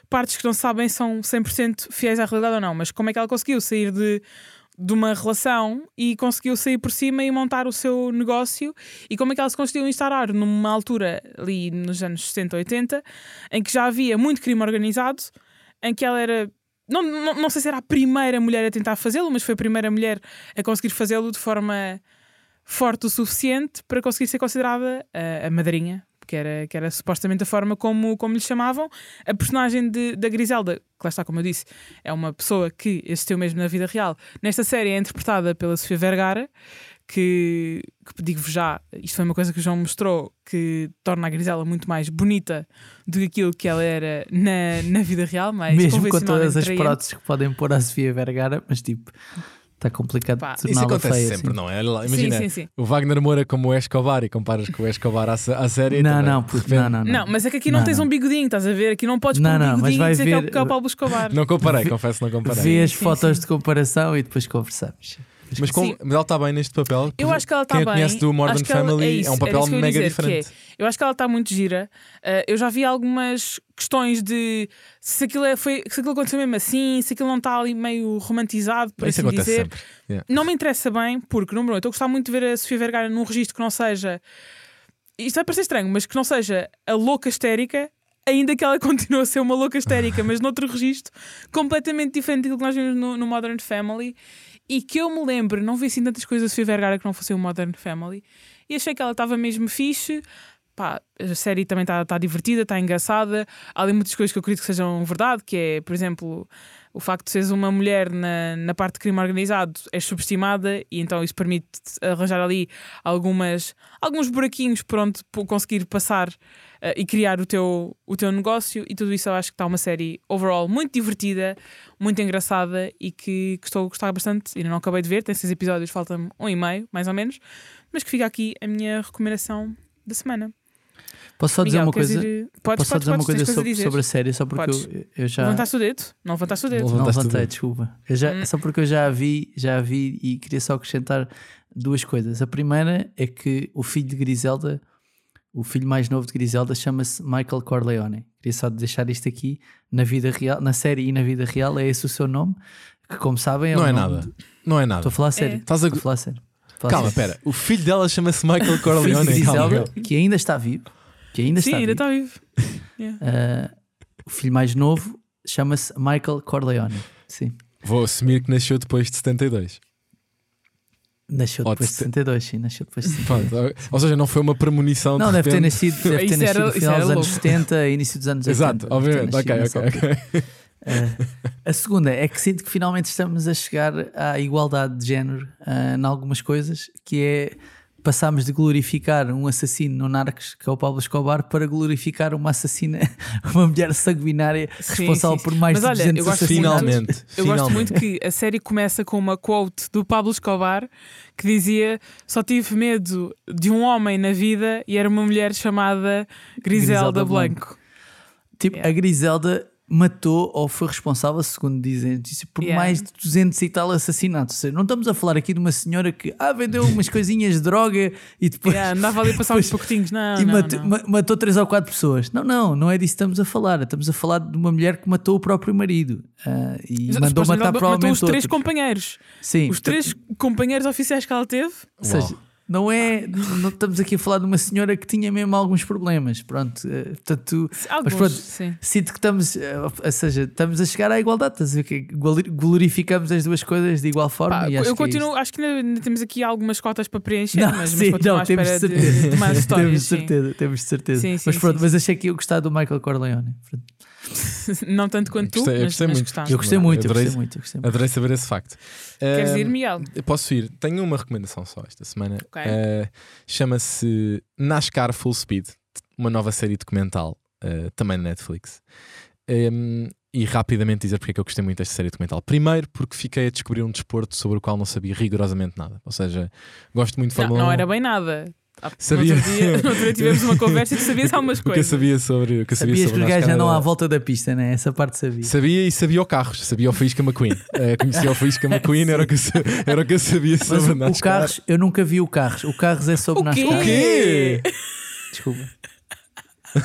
partes que não sabem são 100% fiéis à realidade ou não. Mas como é que ela conseguiu sair de de uma relação e conseguiu sair por cima e montar o seu negócio. E como é que ela se conseguiu instalar? Numa altura ali nos anos 60, 80 em que já havia muito crime organizado em que ela era não, não, não sei se era a primeira mulher a tentar fazê-lo, mas foi a primeira mulher a conseguir fazê-lo de forma forte o suficiente para conseguir ser considerada a, a madrinha que era, que era supostamente a forma como, como lhe chamavam. A personagem de, da Griselda, que lá está, como eu disse, é uma pessoa que existiu mesmo na vida real. Nesta série é interpretada pela Sofia Vergara, que, que digo-vos já, isto foi uma coisa que o João mostrou, que torna a Griselda muito mais bonita do que aquilo que ela era na, na vida real. Mais Mesmo com todas as próteses que podem pôr à Sofia Vergara, mas tipo Está complicado Pá, Isso acontece feia, sempre, assim. não é? Imagina, sim, sim, sim. o Wagner Moura como o Escobar e comparas com o Escobar à, à série. Não, também, não, de repente- não, não, não. Não, mas é que aqui não, Não, tens não. um bigodinho, estás a ver? Aqui não podes Não, pôr um não, mas bigodinho vai e dizer que é o- ver- que é o Pablo Escobar. Não comparei, confesso, não comparei. Vê as Sim, fotos sim. de comparação e depois conversamos. Mas, com, mas ela está bem neste papel. Eu acho que ela está bem. conhece do Modern Family é, isso, um era papel mega dizer, é, diferente. eu acho que ela está muito gira. Uh, eu já vi algumas questões de se aquilo, é, foi, se aquilo aconteceu mesmo assim, se aquilo não está ali meio romantizado, por Isso assim dizer. sempre. Yeah. Não me interessa bem, porque, número um, eu estou a gostar muito de ver a Sofia Vergara num registro que não seja. Isto vai parecer estranho, mas que não seja a louca histérica, ainda que ela continue a ser uma louca histérica, mas noutro registro completamente diferente daquilo que nós vimos no, no Modern Family. E que eu me lembro, não vi assim tantas coisas da Sofia Vergara que não fossem o Modern Family. E achei que ela estava mesmo fixe. Pá, a série também está tá divertida, está engraçada. Há ali muitas coisas que eu acredito que sejam verdade, que é, por exemplo, o facto de seres uma mulher na, na parte de crime organizado és subestimada e então isso permite arranjar ali algumas, alguns buraquinhos onde po- conseguir passar eh, e criar o teu, o teu negócio e tudo isso eu acho que está uma série overall muito divertida, muito engraçada e que, que estou a gostar bastante. Ainda não acabei de ver, tem seis episódios, falta-me um e meio, mais ou menos, mas que fica aqui a minha recomendação da semana. Posso só dizer Miguel, uma coisa? ir- Podes, Posso só podes, dizer uma podes, coisa tens sobre, a dizer. sobre a série, só porque eu, eu já. Levantaste o dedo? Não levantaste o dedo. Não Não levantaste o levantei, dedo. desculpa. Eu já, Hum. Só porque eu já a vi, já a vi e queria só acrescentar duas coisas. A primeira é que o filho de Griselda, o filho mais novo de Griselda, chama-se Michael Corleone. Queria só deixar isto aqui na vida real, na série e na vida real, é esse o seu nome, que como sabem é Não o é nome nada. de- Não é nada. Estou a falar a sério. É. Estás a... Estou a falar a sério. A a Calma, espera. O filho dela chama-se Michael O filho de Corleone. Calma. Griselda, que ainda está vivo, que ainda Sim, está ainda vivo. está vivo. Yeah. Ah, o filho mais novo chama-se Michael Corleone. Sim. Vou assumir que nasceu depois de 72. Nasceu depois de de 62, sim, nasceu depois de 62. Pronto. Ou seja, não foi uma premonição. Não, de deve ter nascido, deve ter nascido era- no final dos anos louco. 70, início dos anos 80. Exato, obviamente. Ok, ok, ok. Ah, a segunda é que sinto que finalmente estamos a chegar à igualdade de género ah, em algumas coisas, que é passámos de glorificar um assassino no Narcos, que é o Pablo Escobar, para glorificar uma assassina, uma mulher sanguinária Sim, responsável sim. por mais Mas de olha, 200 eu gosto. Finalmente. Eu gosto finalmente. muito que a série começa com uma quote do Pablo Escobar que dizia: Só tive medo de um homem na vida e era uma mulher chamada Griselda, Griselda Blanco. Tipo, Yeah. a Griselda matou ou foi responsável, segundo dizem, disse, por Yeah. mais de 200 e tal assassinatos. Ou seja, não estamos a falar aqui de uma senhora que ah, vendeu umas coisinhas de droga e depois Yeah, andava ali a passar uns pouquinhos. Não, e não, matou, não. ma- matou três ou quatro pessoas. Não, não, não é disso que estamos a falar. Estamos a falar de uma mulher que matou o próprio marido ah, e Mas, mandou matar provavelmente matou os três outros. companheiros. Sim, Os três companheiros oficiais que ela teve. Ou seja, não é. Não estamos aqui a falar de uma senhora que tinha mesmo alguns problemas. Pronto, eh, portanto, Alguns, pronto, sim. sinto que estamos, eh, ou seja, estamos a chegar à igualdade. Estás a ver glorificamos as duas coisas de igual forma. Pá, e acho eu que é continuo, acho que ainda, temos aqui algumas cotas para preencher, Não, mas, mas sim, continuo não, temos de de, certeza. de mais histórias. temos de sim. certeza, temos de certeza. Sim, mas pronto, mas achei que ia gostar do Michael Corleone. Pronto. Não tanto quanto tu, Gostei- eu mas, gostei mas muito. gostaste. Eu gostei muito, eu Adorei- gostei muito, eu gostei muito. Adorei saber esse facto. Queres Ah, ir, Miguel? Eu posso ir. Tenho uma recomendação só esta semana. Ok. Uh, Chama-se NASCAR Full Speed, uma nova série documental, uh, também na Netflix. Um, e rapidamente dizer porque é que eu gostei muito desta série documental. Primeiro, porque fiquei a descobrir um desporto sobre o qual não sabia rigorosamente nada. Ou seja, gosto muito de Não, Fórmula 1. não era bem nada. Ah, Sabia. No outro dia, no outro dia tivemos uma conversa e tu sabias algumas O que eu coisas. sabia sobre. O que eu sabia Sabias que sobre os gajos andam à volta da pista, né? Essa parte sabia. Sabia e sabia o carros, sabia o Faísca McQueen. Eh, conhecia o Faísca McQueen, era o que era o que eu sabia Mas sobre o, o NASCAR. Carros, eu nunca vi o Carros. O Carros é sobre O? NASCAR. O quê? Desculpa.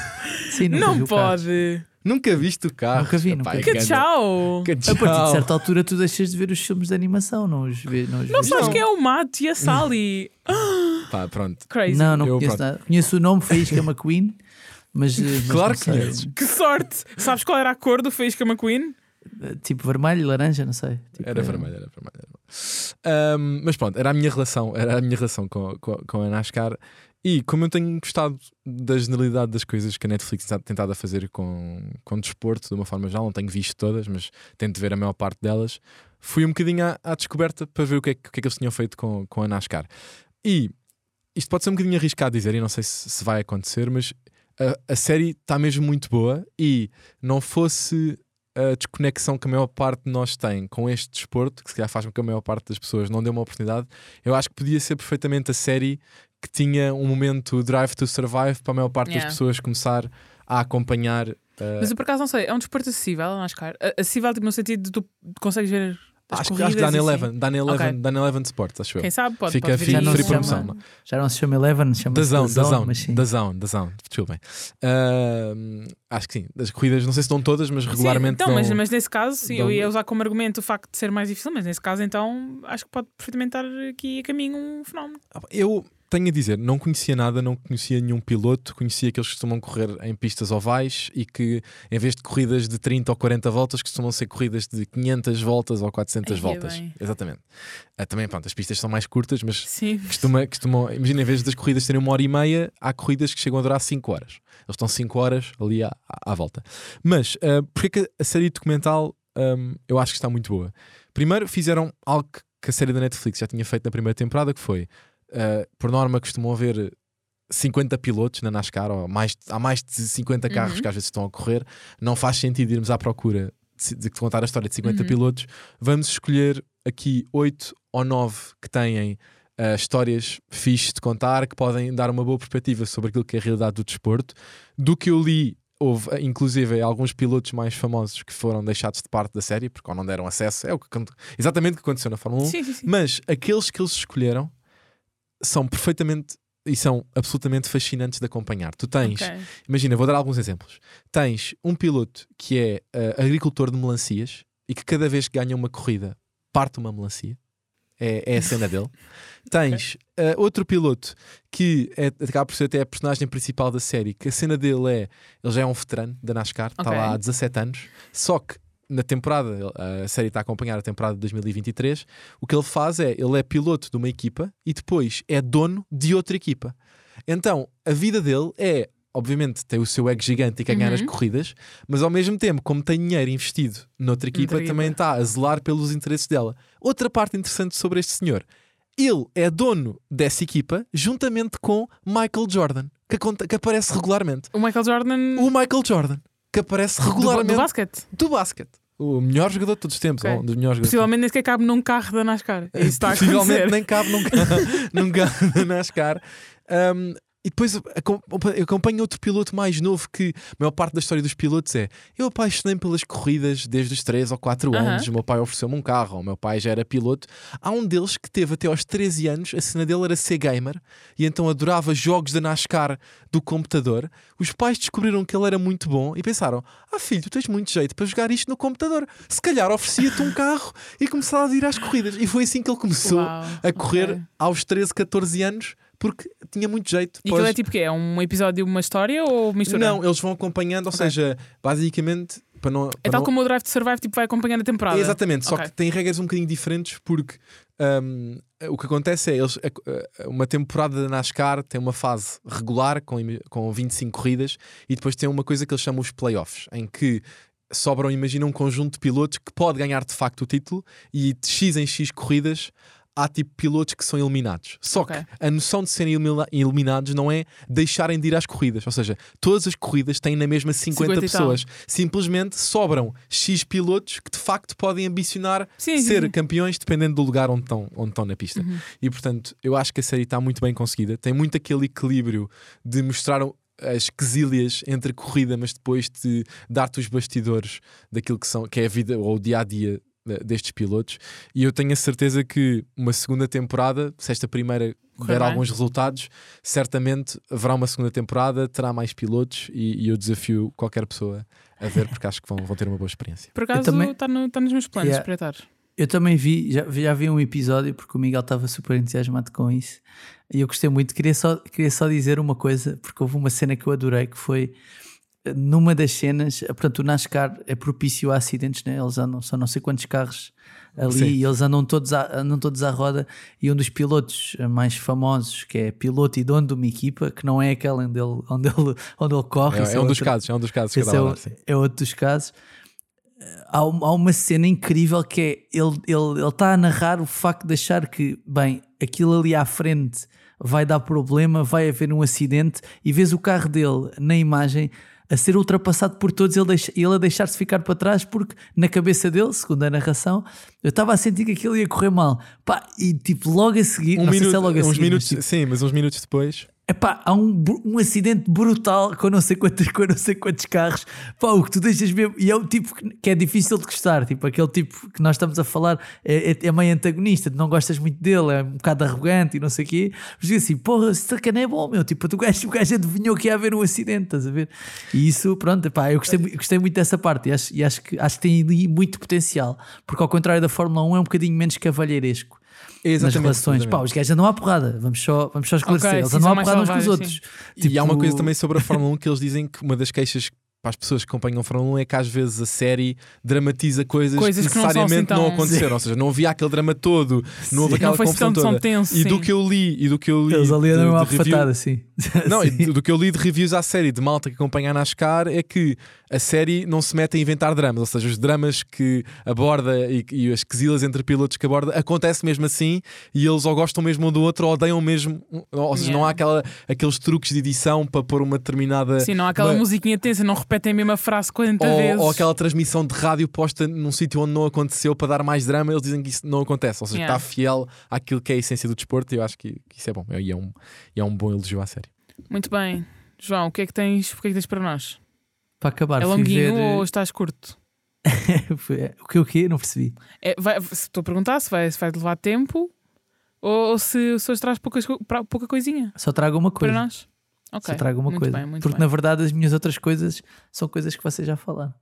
Sim, Não o pode. Nunca viste o carro? Nunca vi, nunca vi. Que tchau! Que A partir de tchau. certa altura tu deixas de ver os filmes de animação, não os vês. Não, os Não vês. sabes Não. quem é o Matt e a Sally. Pá, pronto. Crazy. Não, não Eu, conheço pronto. nada. Conheço o nome Faísca McQueen, mas. eh, mas Claro que conheces. Que sorte! Sabes qual era a cor do Faísca McQueen? Tipo vermelho, laranja, não sei. Tipo, Era eh, vermelho, era vermelho. Era vermelho. Ahm, mas pronto, era a minha relação, era a minha relação com, com, com a NASCAR. E como eu tenho gostado da generalidade das coisas que a Netflix tem tentado a fazer com, com desporto, de uma forma geral, não tenho visto todas, mas tento ver a maior parte delas, fui um bocadinho à, à descoberta para ver o que, é, o que é que eles tinham feito com, com a NASCAR. E isto pode ser um bocadinho arriscado dizer, e não sei se, se vai acontecer, mas a, a série está mesmo muito boa e não fosse a desconexão que a maior parte de nós tem com este desporto, que se calhar faz com que a maior parte das pessoas não dê uma oportunidade, eu acho que podia ser perfeitamente a série que tinha um momento Drive to Survive para a maior parte Yeah. das pessoas começar a acompanhar. uh, Mas eu por acaso não sei, é um desporto acessível, a NASCAR. A- Acessível tipo, no sentido de tu consegues ver as acho, acho que dá na assim. Eleven, dá na Eleven, Ok. dá na Eleven Sports, acho eu. Quem sabe pode, Fica pode free, vir não free promoção. chama- não. Já não se chama Eleven, Da chama-se Zone, da Zone, sim. da Zone, da Zone, desculpem. Uh, acho que sim, das corridas, não sei se dão todas, mas Sim, regularmente então, dão- mas, mas nesse caso, sim, eu dão- ia usar como argumento o facto de ser mais difícil, mas nesse caso, então, acho que pode perfeitamente estar aqui a caminho um fenómeno. Eu tenho a dizer, não conhecia nada, não conhecia nenhum piloto, conhecia que eles costumam correr em pistas ovais e que em vez de corridas de 30 ou 40 voltas, costumam ser corridas de 500 voltas ou 400 Ai, é voltas. bem. Exatamente. Ah, também, pronto, as pistas são mais curtas, mas Sim. costuma, costumam, imagina, em vez das corridas terem uma hora e meia, há corridas que chegam a durar 5 horas. Eles estão 5 horas ali à, à, à volta. Mas, uh, porque que a série documental um, eu acho que está muito boa? Primeiro, fizeram algo que, que a série da Netflix já tinha feito na primeira temporada, que foi, uh, por norma, costumam haver 50 pilotos na NASCAR, ou mais, há mais de 50 carros Uhum. que às vezes estão a correr. Não faz sentido irmos à procura de, de contar a história de 50 Uhum. pilotos. Vamos escolher aqui 8 ou 9 que têm uh, histórias fixes de contar, que podem dar uma boa perspectiva sobre aquilo que é a realidade do desporto. Do que eu li, houve uh, inclusive alguns pilotos mais famosos que foram deixados de parte da série, porque ou não deram acesso. É o que, exatamente o que aconteceu na Fórmula 1. Sim, sim, sim. Mas aqueles que eles escolheram são perfeitamente e são absolutamente fascinantes de acompanhar. Tu tens, Ok. imagina, vou dar alguns exemplos. Tens um piloto que é uh, agricultor de melancias e que cada vez que ganha uma corrida parte uma melancia. É, é a cena dele. Tens uh, outro piloto que é, acaba por ser até a personagem principal da série, que a cena dele é. Ele já é um veterano da NASCAR, está Ok. lá há 17 anos, só que na temporada, a série está a acompanhar a temporada de 2023, o que ele faz é, ele é piloto de uma equipa e depois é dono de outra equipa. Então, a vida dele é, obviamente, tem o seu ego gigante e quer ganhar as Uhum. corridas, mas ao mesmo tempo, como tem dinheiro investido noutra equipa, Noutra também está a zelar pelos interesses dela. Outra parte interessante sobre este senhor, ele é dono dessa equipa juntamente com Michael Jordan, que, que aparece regularmente. O Michael Jordan O Michael Jordan, que aparece do, regularmente do basquete. do basquete. O melhor jogador de todos os tempos, Ok. ou um dos melhores. Possivelmente nem sequer cabe num carro da NASCAR. Isso está Possivelmente nem cabe num carro, num carro da NASCAR. Um, e depois acompanho outro piloto mais novo que a maior parte da história dos pilotos é eu apaixonei pelas corridas desde os 3 ou 4 Aham. anos. O meu pai ofereceu-me um carro, o meu pai já era piloto. Há um deles que teve até aos 13 anos, a cena dele era ser gamer e então adorava jogos da NASCAR do computador. Os pais descobriram que ele era muito bom e pensaram: Ah, filho, tu tens muito jeito para jogar isto no computador. Se calhar oferecia-te um carro e começava a ir às corridas. E foi assim que ele começou Uau, a correr ok. aos 13, 14 anos porque tinha muito jeito. E aquilo é tipo o quê? É um episódio, uma história ou mistura? Não, eles vão acompanhando, ou Ok. seja, basicamente para não. É para tal não- como o Drive to Survive, tipo, vai acompanhando a temporada. Exatamente, só Ok. que tem regras um bocadinho diferentes porque hum, o que acontece é eles, a- a- uma temporada da NASCAR tem uma fase regular com, com 25 corridas e depois tem uma coisa que eles chamam os playoffs, em que sobram, imagina, um conjunto de pilotos que pode ganhar de facto o título e de X em X corridas há tipo pilotos que são eliminados. Só Ok. que a noção de serem elimina- eliminados não é deixarem de ir às corridas. Ou seja, todas as corridas têm na mesma 50, 50 e tal. pessoas. Simplesmente sobram X pilotos que de facto podem ambicionar Sim, ser sim. campeões dependendo do lugar onde estão, onde estão na pista. Uhum. E portanto, eu acho que a série está muito bem conseguida. Tem muito aquele equilíbrio de mostrar as quesílias entre corrida, mas depois de dar-te os bastidores daquilo que, são, que é a vida ou o dia a dia destes pilotos. E eu tenho a certeza que uma segunda temporada, se esta primeira der alguns resultados, certamente haverá uma segunda temporada, terá mais pilotos e, e eu desafio qualquer pessoa a ver, porque acho que vão, vão ter uma boa experiência. Por acaso também- está no- tá nos meus planos Yeah. espreitar. Eu também vi, já, já vi um episódio porque o Miguel estava super entusiasmado com isso e eu gostei muito. Queria só, queria só dizer uma coisa, porque houve uma cena que eu adorei que foi eh, numa das cenas, eh, portanto, o NASCAR é propício a acidentes, né? eles andam, são não sei quantos carros ali Sim. e eles andam todos, à, andam todos à roda. E um dos pilotos eh, mais famosos, que é piloto e dono de uma equipa, que não é aquela onde ele, onde ele, onde ele corre, É, isso é um dos outra- casos, é um dos casos que é, o- é outro dos casos. Há, um- há uma cena incrível que é ele está ele, ele tá a narrar o facto de achar que, bem, aquilo ali à frente vai dar problema, vai haver um acidente e vês o carro dele na imagem a ser ultrapassado por todos, ele, deixa, ele a deixar-se ficar para trás, porque na cabeça dele, segundo a narração, eu estava a sentir que aquilo ia correr mal. Pá, e tipo, logo a seguir, Um não sei minuto, se é logo a uns seguir, minutos, mas, tipo, sim, mas uns minutos depois. Epá, há um, um acidente brutal com não sei quantos, com não sei quantos carros. Pá, o que tu deixas mesmo. E é um tipo que, que é difícil de gostar. Tipo, aquele tipo que nós estamos a falar é, é, é meio antagonista. Não gostas muito dele, é um bocado arrogante e não sei o quê. Mas diz assim, porra, esse sacana é bom, meu. Tipo, tu gajo, o gajo adivinhou que ia haver um acidente, estás a ver? E isso, pronto, epá, eu gostei, gostei muito dessa parte. E acho, e acho, que, acho que tem ali muito potencial. Porque ao contrário da Fórmula 1, é um bocadinho menos cavalheiresco nas Exatamente, relações. Pá, os gajos andam à porrada. Vamos só, vamos só esclarecer. Ok, Eles sim, andam à porrada uns com os outros. E há uma Tipo, coisa também sobre a Fórmula 1 que eles dizem que uma das queixas para as pessoas que acompanham a Fórmula 1 é que às vezes a série dramatiza coisas, Coisas que que não assim necessariamente não, aconteceram. Ou seja, não havia aquele drama todo, não houve Sim. aquela Não foi confusão tão, tão toda. tenso. E do sim. que eu li, e do que eu li Eles ali andam à de review- fatada, assim. Não, e Sim. do que eu li de reviews à série de malta que acompanha a NASCAR é que a série não se mete a inventar dramas, ou seja, os dramas que aborda e, e as quesilas entre pilotos que aborda acontece mesmo assim e eles ou gostam mesmo um do outro ou odeiam mesmo, ou seja, não há Yeah. aquela, aqueles truques de edição para pôr uma determinada Sim, não há aquela uma- musiquinha tensa, não repetem a mesma frase 40 vezes. ou, ou aquela transmissão de rádio posta num sítio onde não aconteceu para dar mais drama, eles dizem que isso não acontece, ou seja, Yeah. está fiel àquilo que é a essência do desporto e eu acho que, que isso é bom e é um, é um bom elogio à série. Muito bem. João, o que é que tens, o que é que tens para nós? Para acabar, é longuinho ver... ou estás curto? Foi- o que o quê? Não percebi. É, vai- se estou a perguntar se vai, se vai levar tempo ou, ou se, se hoje traz poucas, pouca coisinha Só trago uma para coisa. nós. Ok. Só trago uma muito coisa. Bem, Porque bem. na verdade as minhas outras coisas são coisas que vocês já falaram.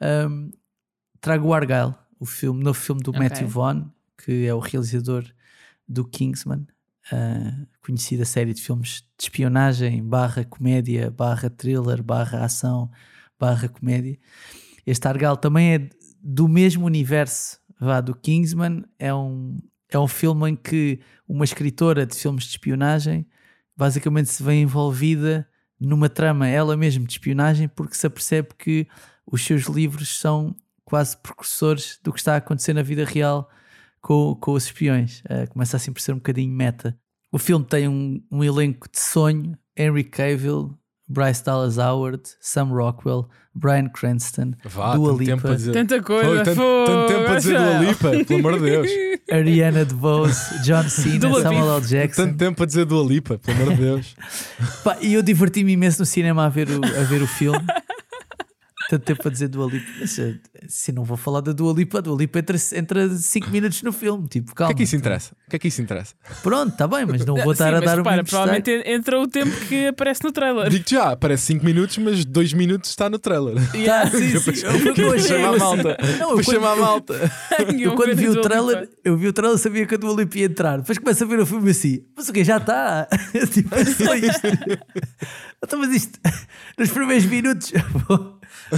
Ahm, trago o Argyle, o filme, novo filme do Ok. Matthew Vaughn, que é o realizador do Kingsman, ah, conhecida série de filmes de espionagem, barra comédia, barra thriller, barra ação, barra comédia. Este Argyle também é do mesmo universo vá, do Kingsman, é um, é um filme em que uma escritora de filmes de espionagem basicamente se vê envolvida numa trama ela mesma de espionagem porque se apercebe que os seus livros são quase precursores do que está a acontecer na vida real com, com os espiões. Eh, começa assim por ser um bocadinho meta. O filme tem um, um elenco de sonho: Henry Cavill, Bryce Dallas Howard, Sam Rockwell, Brian Cranston, Vá, Dua tempo Lipa. a dizer. Tanta coisa. Foi, tanto, tanto tempo a dizer. Dua Lipa, pelo amor de Deus. Ariana DeVos, John Cena, Dua Samuel L. Jackson. Tanto tempo a dizer Dua Lipa, pelo amor de Deus. Pá, e eu diverti-me imenso no cinema a ver o, a ver o filme. Tanto tempo a dizer Dua Lipa. Se não vou falar da Dua Lipa, a Dua Lipa entra 5 minutos no filme. Tipo, O calma. que é que isso interessa? O que é que isso interessa? Pronto, está bem, mas não vou estar Sim, a dar o repara, mesmo provavelmente entra o tempo que aparece no trailer. Digo-te já, parece 5 minutos, mas 2 minutos está no trailer. Tá, sim, sim. Eu, eu, eu achei, Chama a malta. Não, eu Vou chamar a malta. Eu quando vi o trailer, eu vi o trailer sabia que a Dua Lipa ia entrar. Depois começo a ver o filme assim, mas o que já está? tipo, é só isto. Então, mas isto, nos primeiros minutos.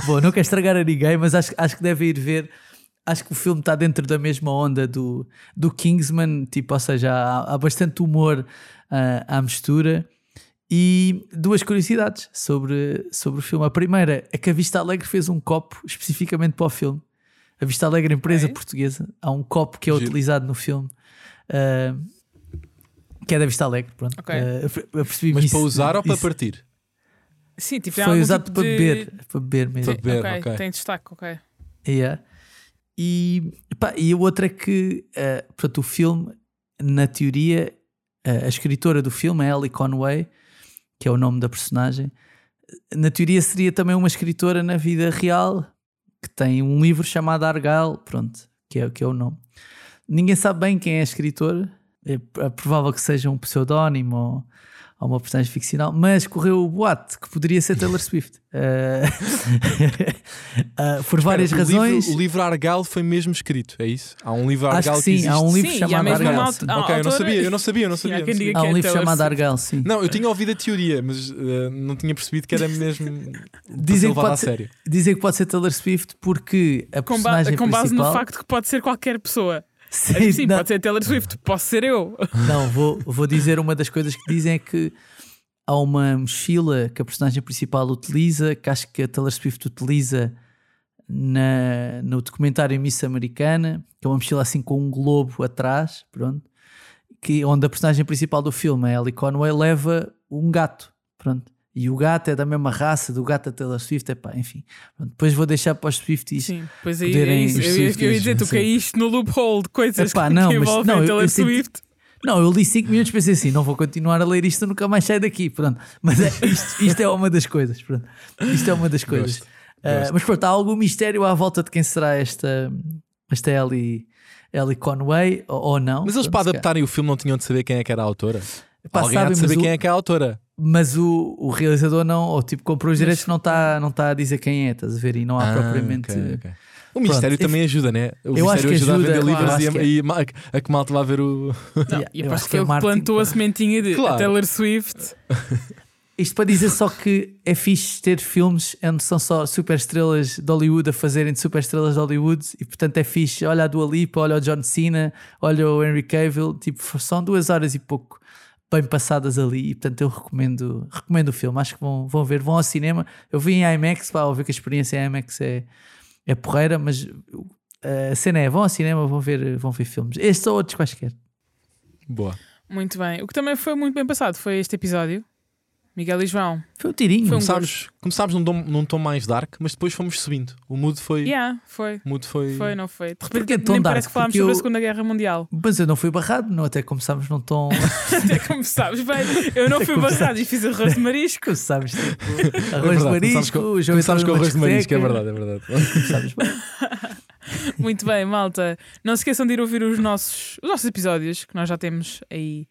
Bom, não quero estragar a ninguém, mas acho, acho que deve ir ver. Acho que o filme está dentro da mesma onda do, do Kingsman, tipo, ou seja, há, há bastante humor ah, à mistura. E duas curiosidades sobre, sobre o filme. A primeira é que a Vista Alegre fez um copo especificamente para o filme. A Vista Alegre, empresa Ok. portuguesa, há um copo que é Giro. utilizado no filme Ah, que é da Vista Alegre, pronto. Ok. Ah, eu per- eu percebi Mas isso- para usar ou para isso partir? Sim, tipo, tem Foi algum usado tipo para de- beber, para beber mesmo. Para beber, ok, ok. tem destaque, ok. Yeah. E, pá, e a outra é que, eh, portanto, o filme, na teoria, eh, a escritora do filme, a Ellie Conway, que é o nome da personagem, na teoria seria também uma escritora na vida real que tem um livro chamado Argyle, pronto, que é, que é o nome. Ninguém sabe bem quem é a escritora, é, é provável que seja um pseudónimo ou, ou uma personagem ficcional, mas correu o boato que poderia ser Taylor Swift. Eh, ah, por várias O razões. livro, o livro Argal foi mesmo escrito, é isso? Há um livro Acho Argal que sim, existe. há um livro Sim, há chamado sim. há Ok, eu não sabia, eu não sabia, eu não sabia. há não sabia. Há que um é livro Taylor chamado Swift. Argyle, sim. Não, eu tinha ouvido a teoria, mas eh, não tinha percebido que era mesmo Dizem que, levado a pode ser, sério. dizem que pode ser Taylor Swift porque a Com, ba- personagem com base no facto que pode ser qualquer pessoa. Sim, Sim, não, pode ser Taylor Swift, posso ser eu. não, vou, vou dizer uma das coisas que dizem é que há uma mochila que a personagem principal utiliza, que acho que a Taylor Swift utiliza na, no documentário Miss Americana, que é uma mochila assim com um globo atrás, pronto, que, onde a personagem principal do filme, a Ellie Conway, leva um gato, pronto. E o gato é da mesma raça do gato da Taylor Swift, epá, enfim. Pronto, depois vou deixar para os Swifties Sim, pois aí é Poderem- isso. os Eu, ia- eu dizer, tu caíste no loophole de coisas Epá, que, não, que mas- envolvem não, eu- Taylor eu senti- Swift. Não, eu li 5 minutos e pensei assim: não vou continuar a ler isto, nunca mais saio daqui. Pronto. Mas é, isto, isto é uma das coisas. Pronto. Isto é uma das coisas. Gosto, Ah, gosto. mas pronto, há algum mistério à volta de quem será esta, esta Ellie, Ellie Conway ou, ou não. Mas eles Pronto, para adaptarem o filme não tinham de saber quem é que era a autora. Pá, Alguém há sabem, de saber quem o, é que é a autora. Mas o, o realizador não, ou tipo, comprou os direitos, não está não tá a dizer quem é, estás a ver? E não há Ah, propriamente. ok, ok. O mistério Pronto, também ajuda, né? O eu acho mistério que ajuda, a ajuda, vender claro, livros e, que a, é. e a, a que malta vai ver o. Não, e eu acho que que é ele marketing, plantou a sementinha de Claro. a Taylor Swift. Isto para dizer só que é fixe ter filmes onde são só super estrelas de Hollywood a fazerem de super estrelas de Hollywood e portanto é fixe. Olha a Dua Lipa, olha o John Cena, olha o Henry Cavill, tipo, são duas horas e pouco bem passadas ali e portanto eu recomendo, recomendo o filme. Acho que vão, vão ver, vão ao cinema. Eu vi em IMAX, pá, ver que a experiência em IMAX é, é porreira, mas uh, a cena é, vão ao cinema, vão ver, vão ver filmes. Estes ou outros quaisquer. Boa. Muito bem. O que também foi muito bem passado foi este episódio. Miguel e João. Foi um tirinho. Foi um Começámos, começámos num, tom, num tom mais dark, mas depois fomos subindo. O mood foi. Yeah, foi. O mood foi. Foi, não foi? De repente Porque é nem tão parece dark, que falámos porque sobre eu- a Segunda Guerra Mundial. Mas eu não fui barrado, não, até começámos num tom. Até sabes bem, eu não fui barrado e fiz arroz de marisco. sabes, tipo, É arroz verdade, de começámos marisco, com- Começámos com arroz de marisco, é verdade, é verdade. Sabes bem. Muito bem, malta. Não se esqueçam de ir ouvir os nossos, os nossos episódios, que nós já temos aí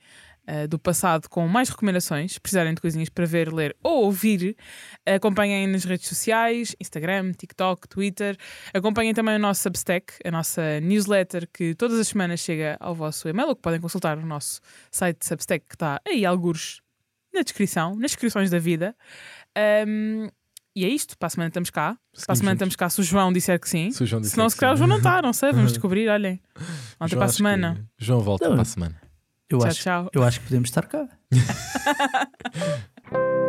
eh, do passado com mais recomendações. Se precisarem de coisinhas para ver, ler ou ouvir, acompanhem nas redes sociais, Instagram, TikTok, Twitter. Acompanhem também o nosso Substack, a nossa newsletter, que todas as semanas chega ao vosso e-mail, ou que podem consultar no nosso site Substack, que está aí algures na descrição, nas descrições da vida. Ahm, e é isto, para a semana estamos cá. Para a semana estamos cá se o João disser que sim. Se o João disser Se não, que se calhar o. João não está, não sei, vamos descobrir, olhem. Ontem João, para a semana. João volta Não, para a semana. Eu tchau, acho, tchau. Eu acho que podemos estar cá.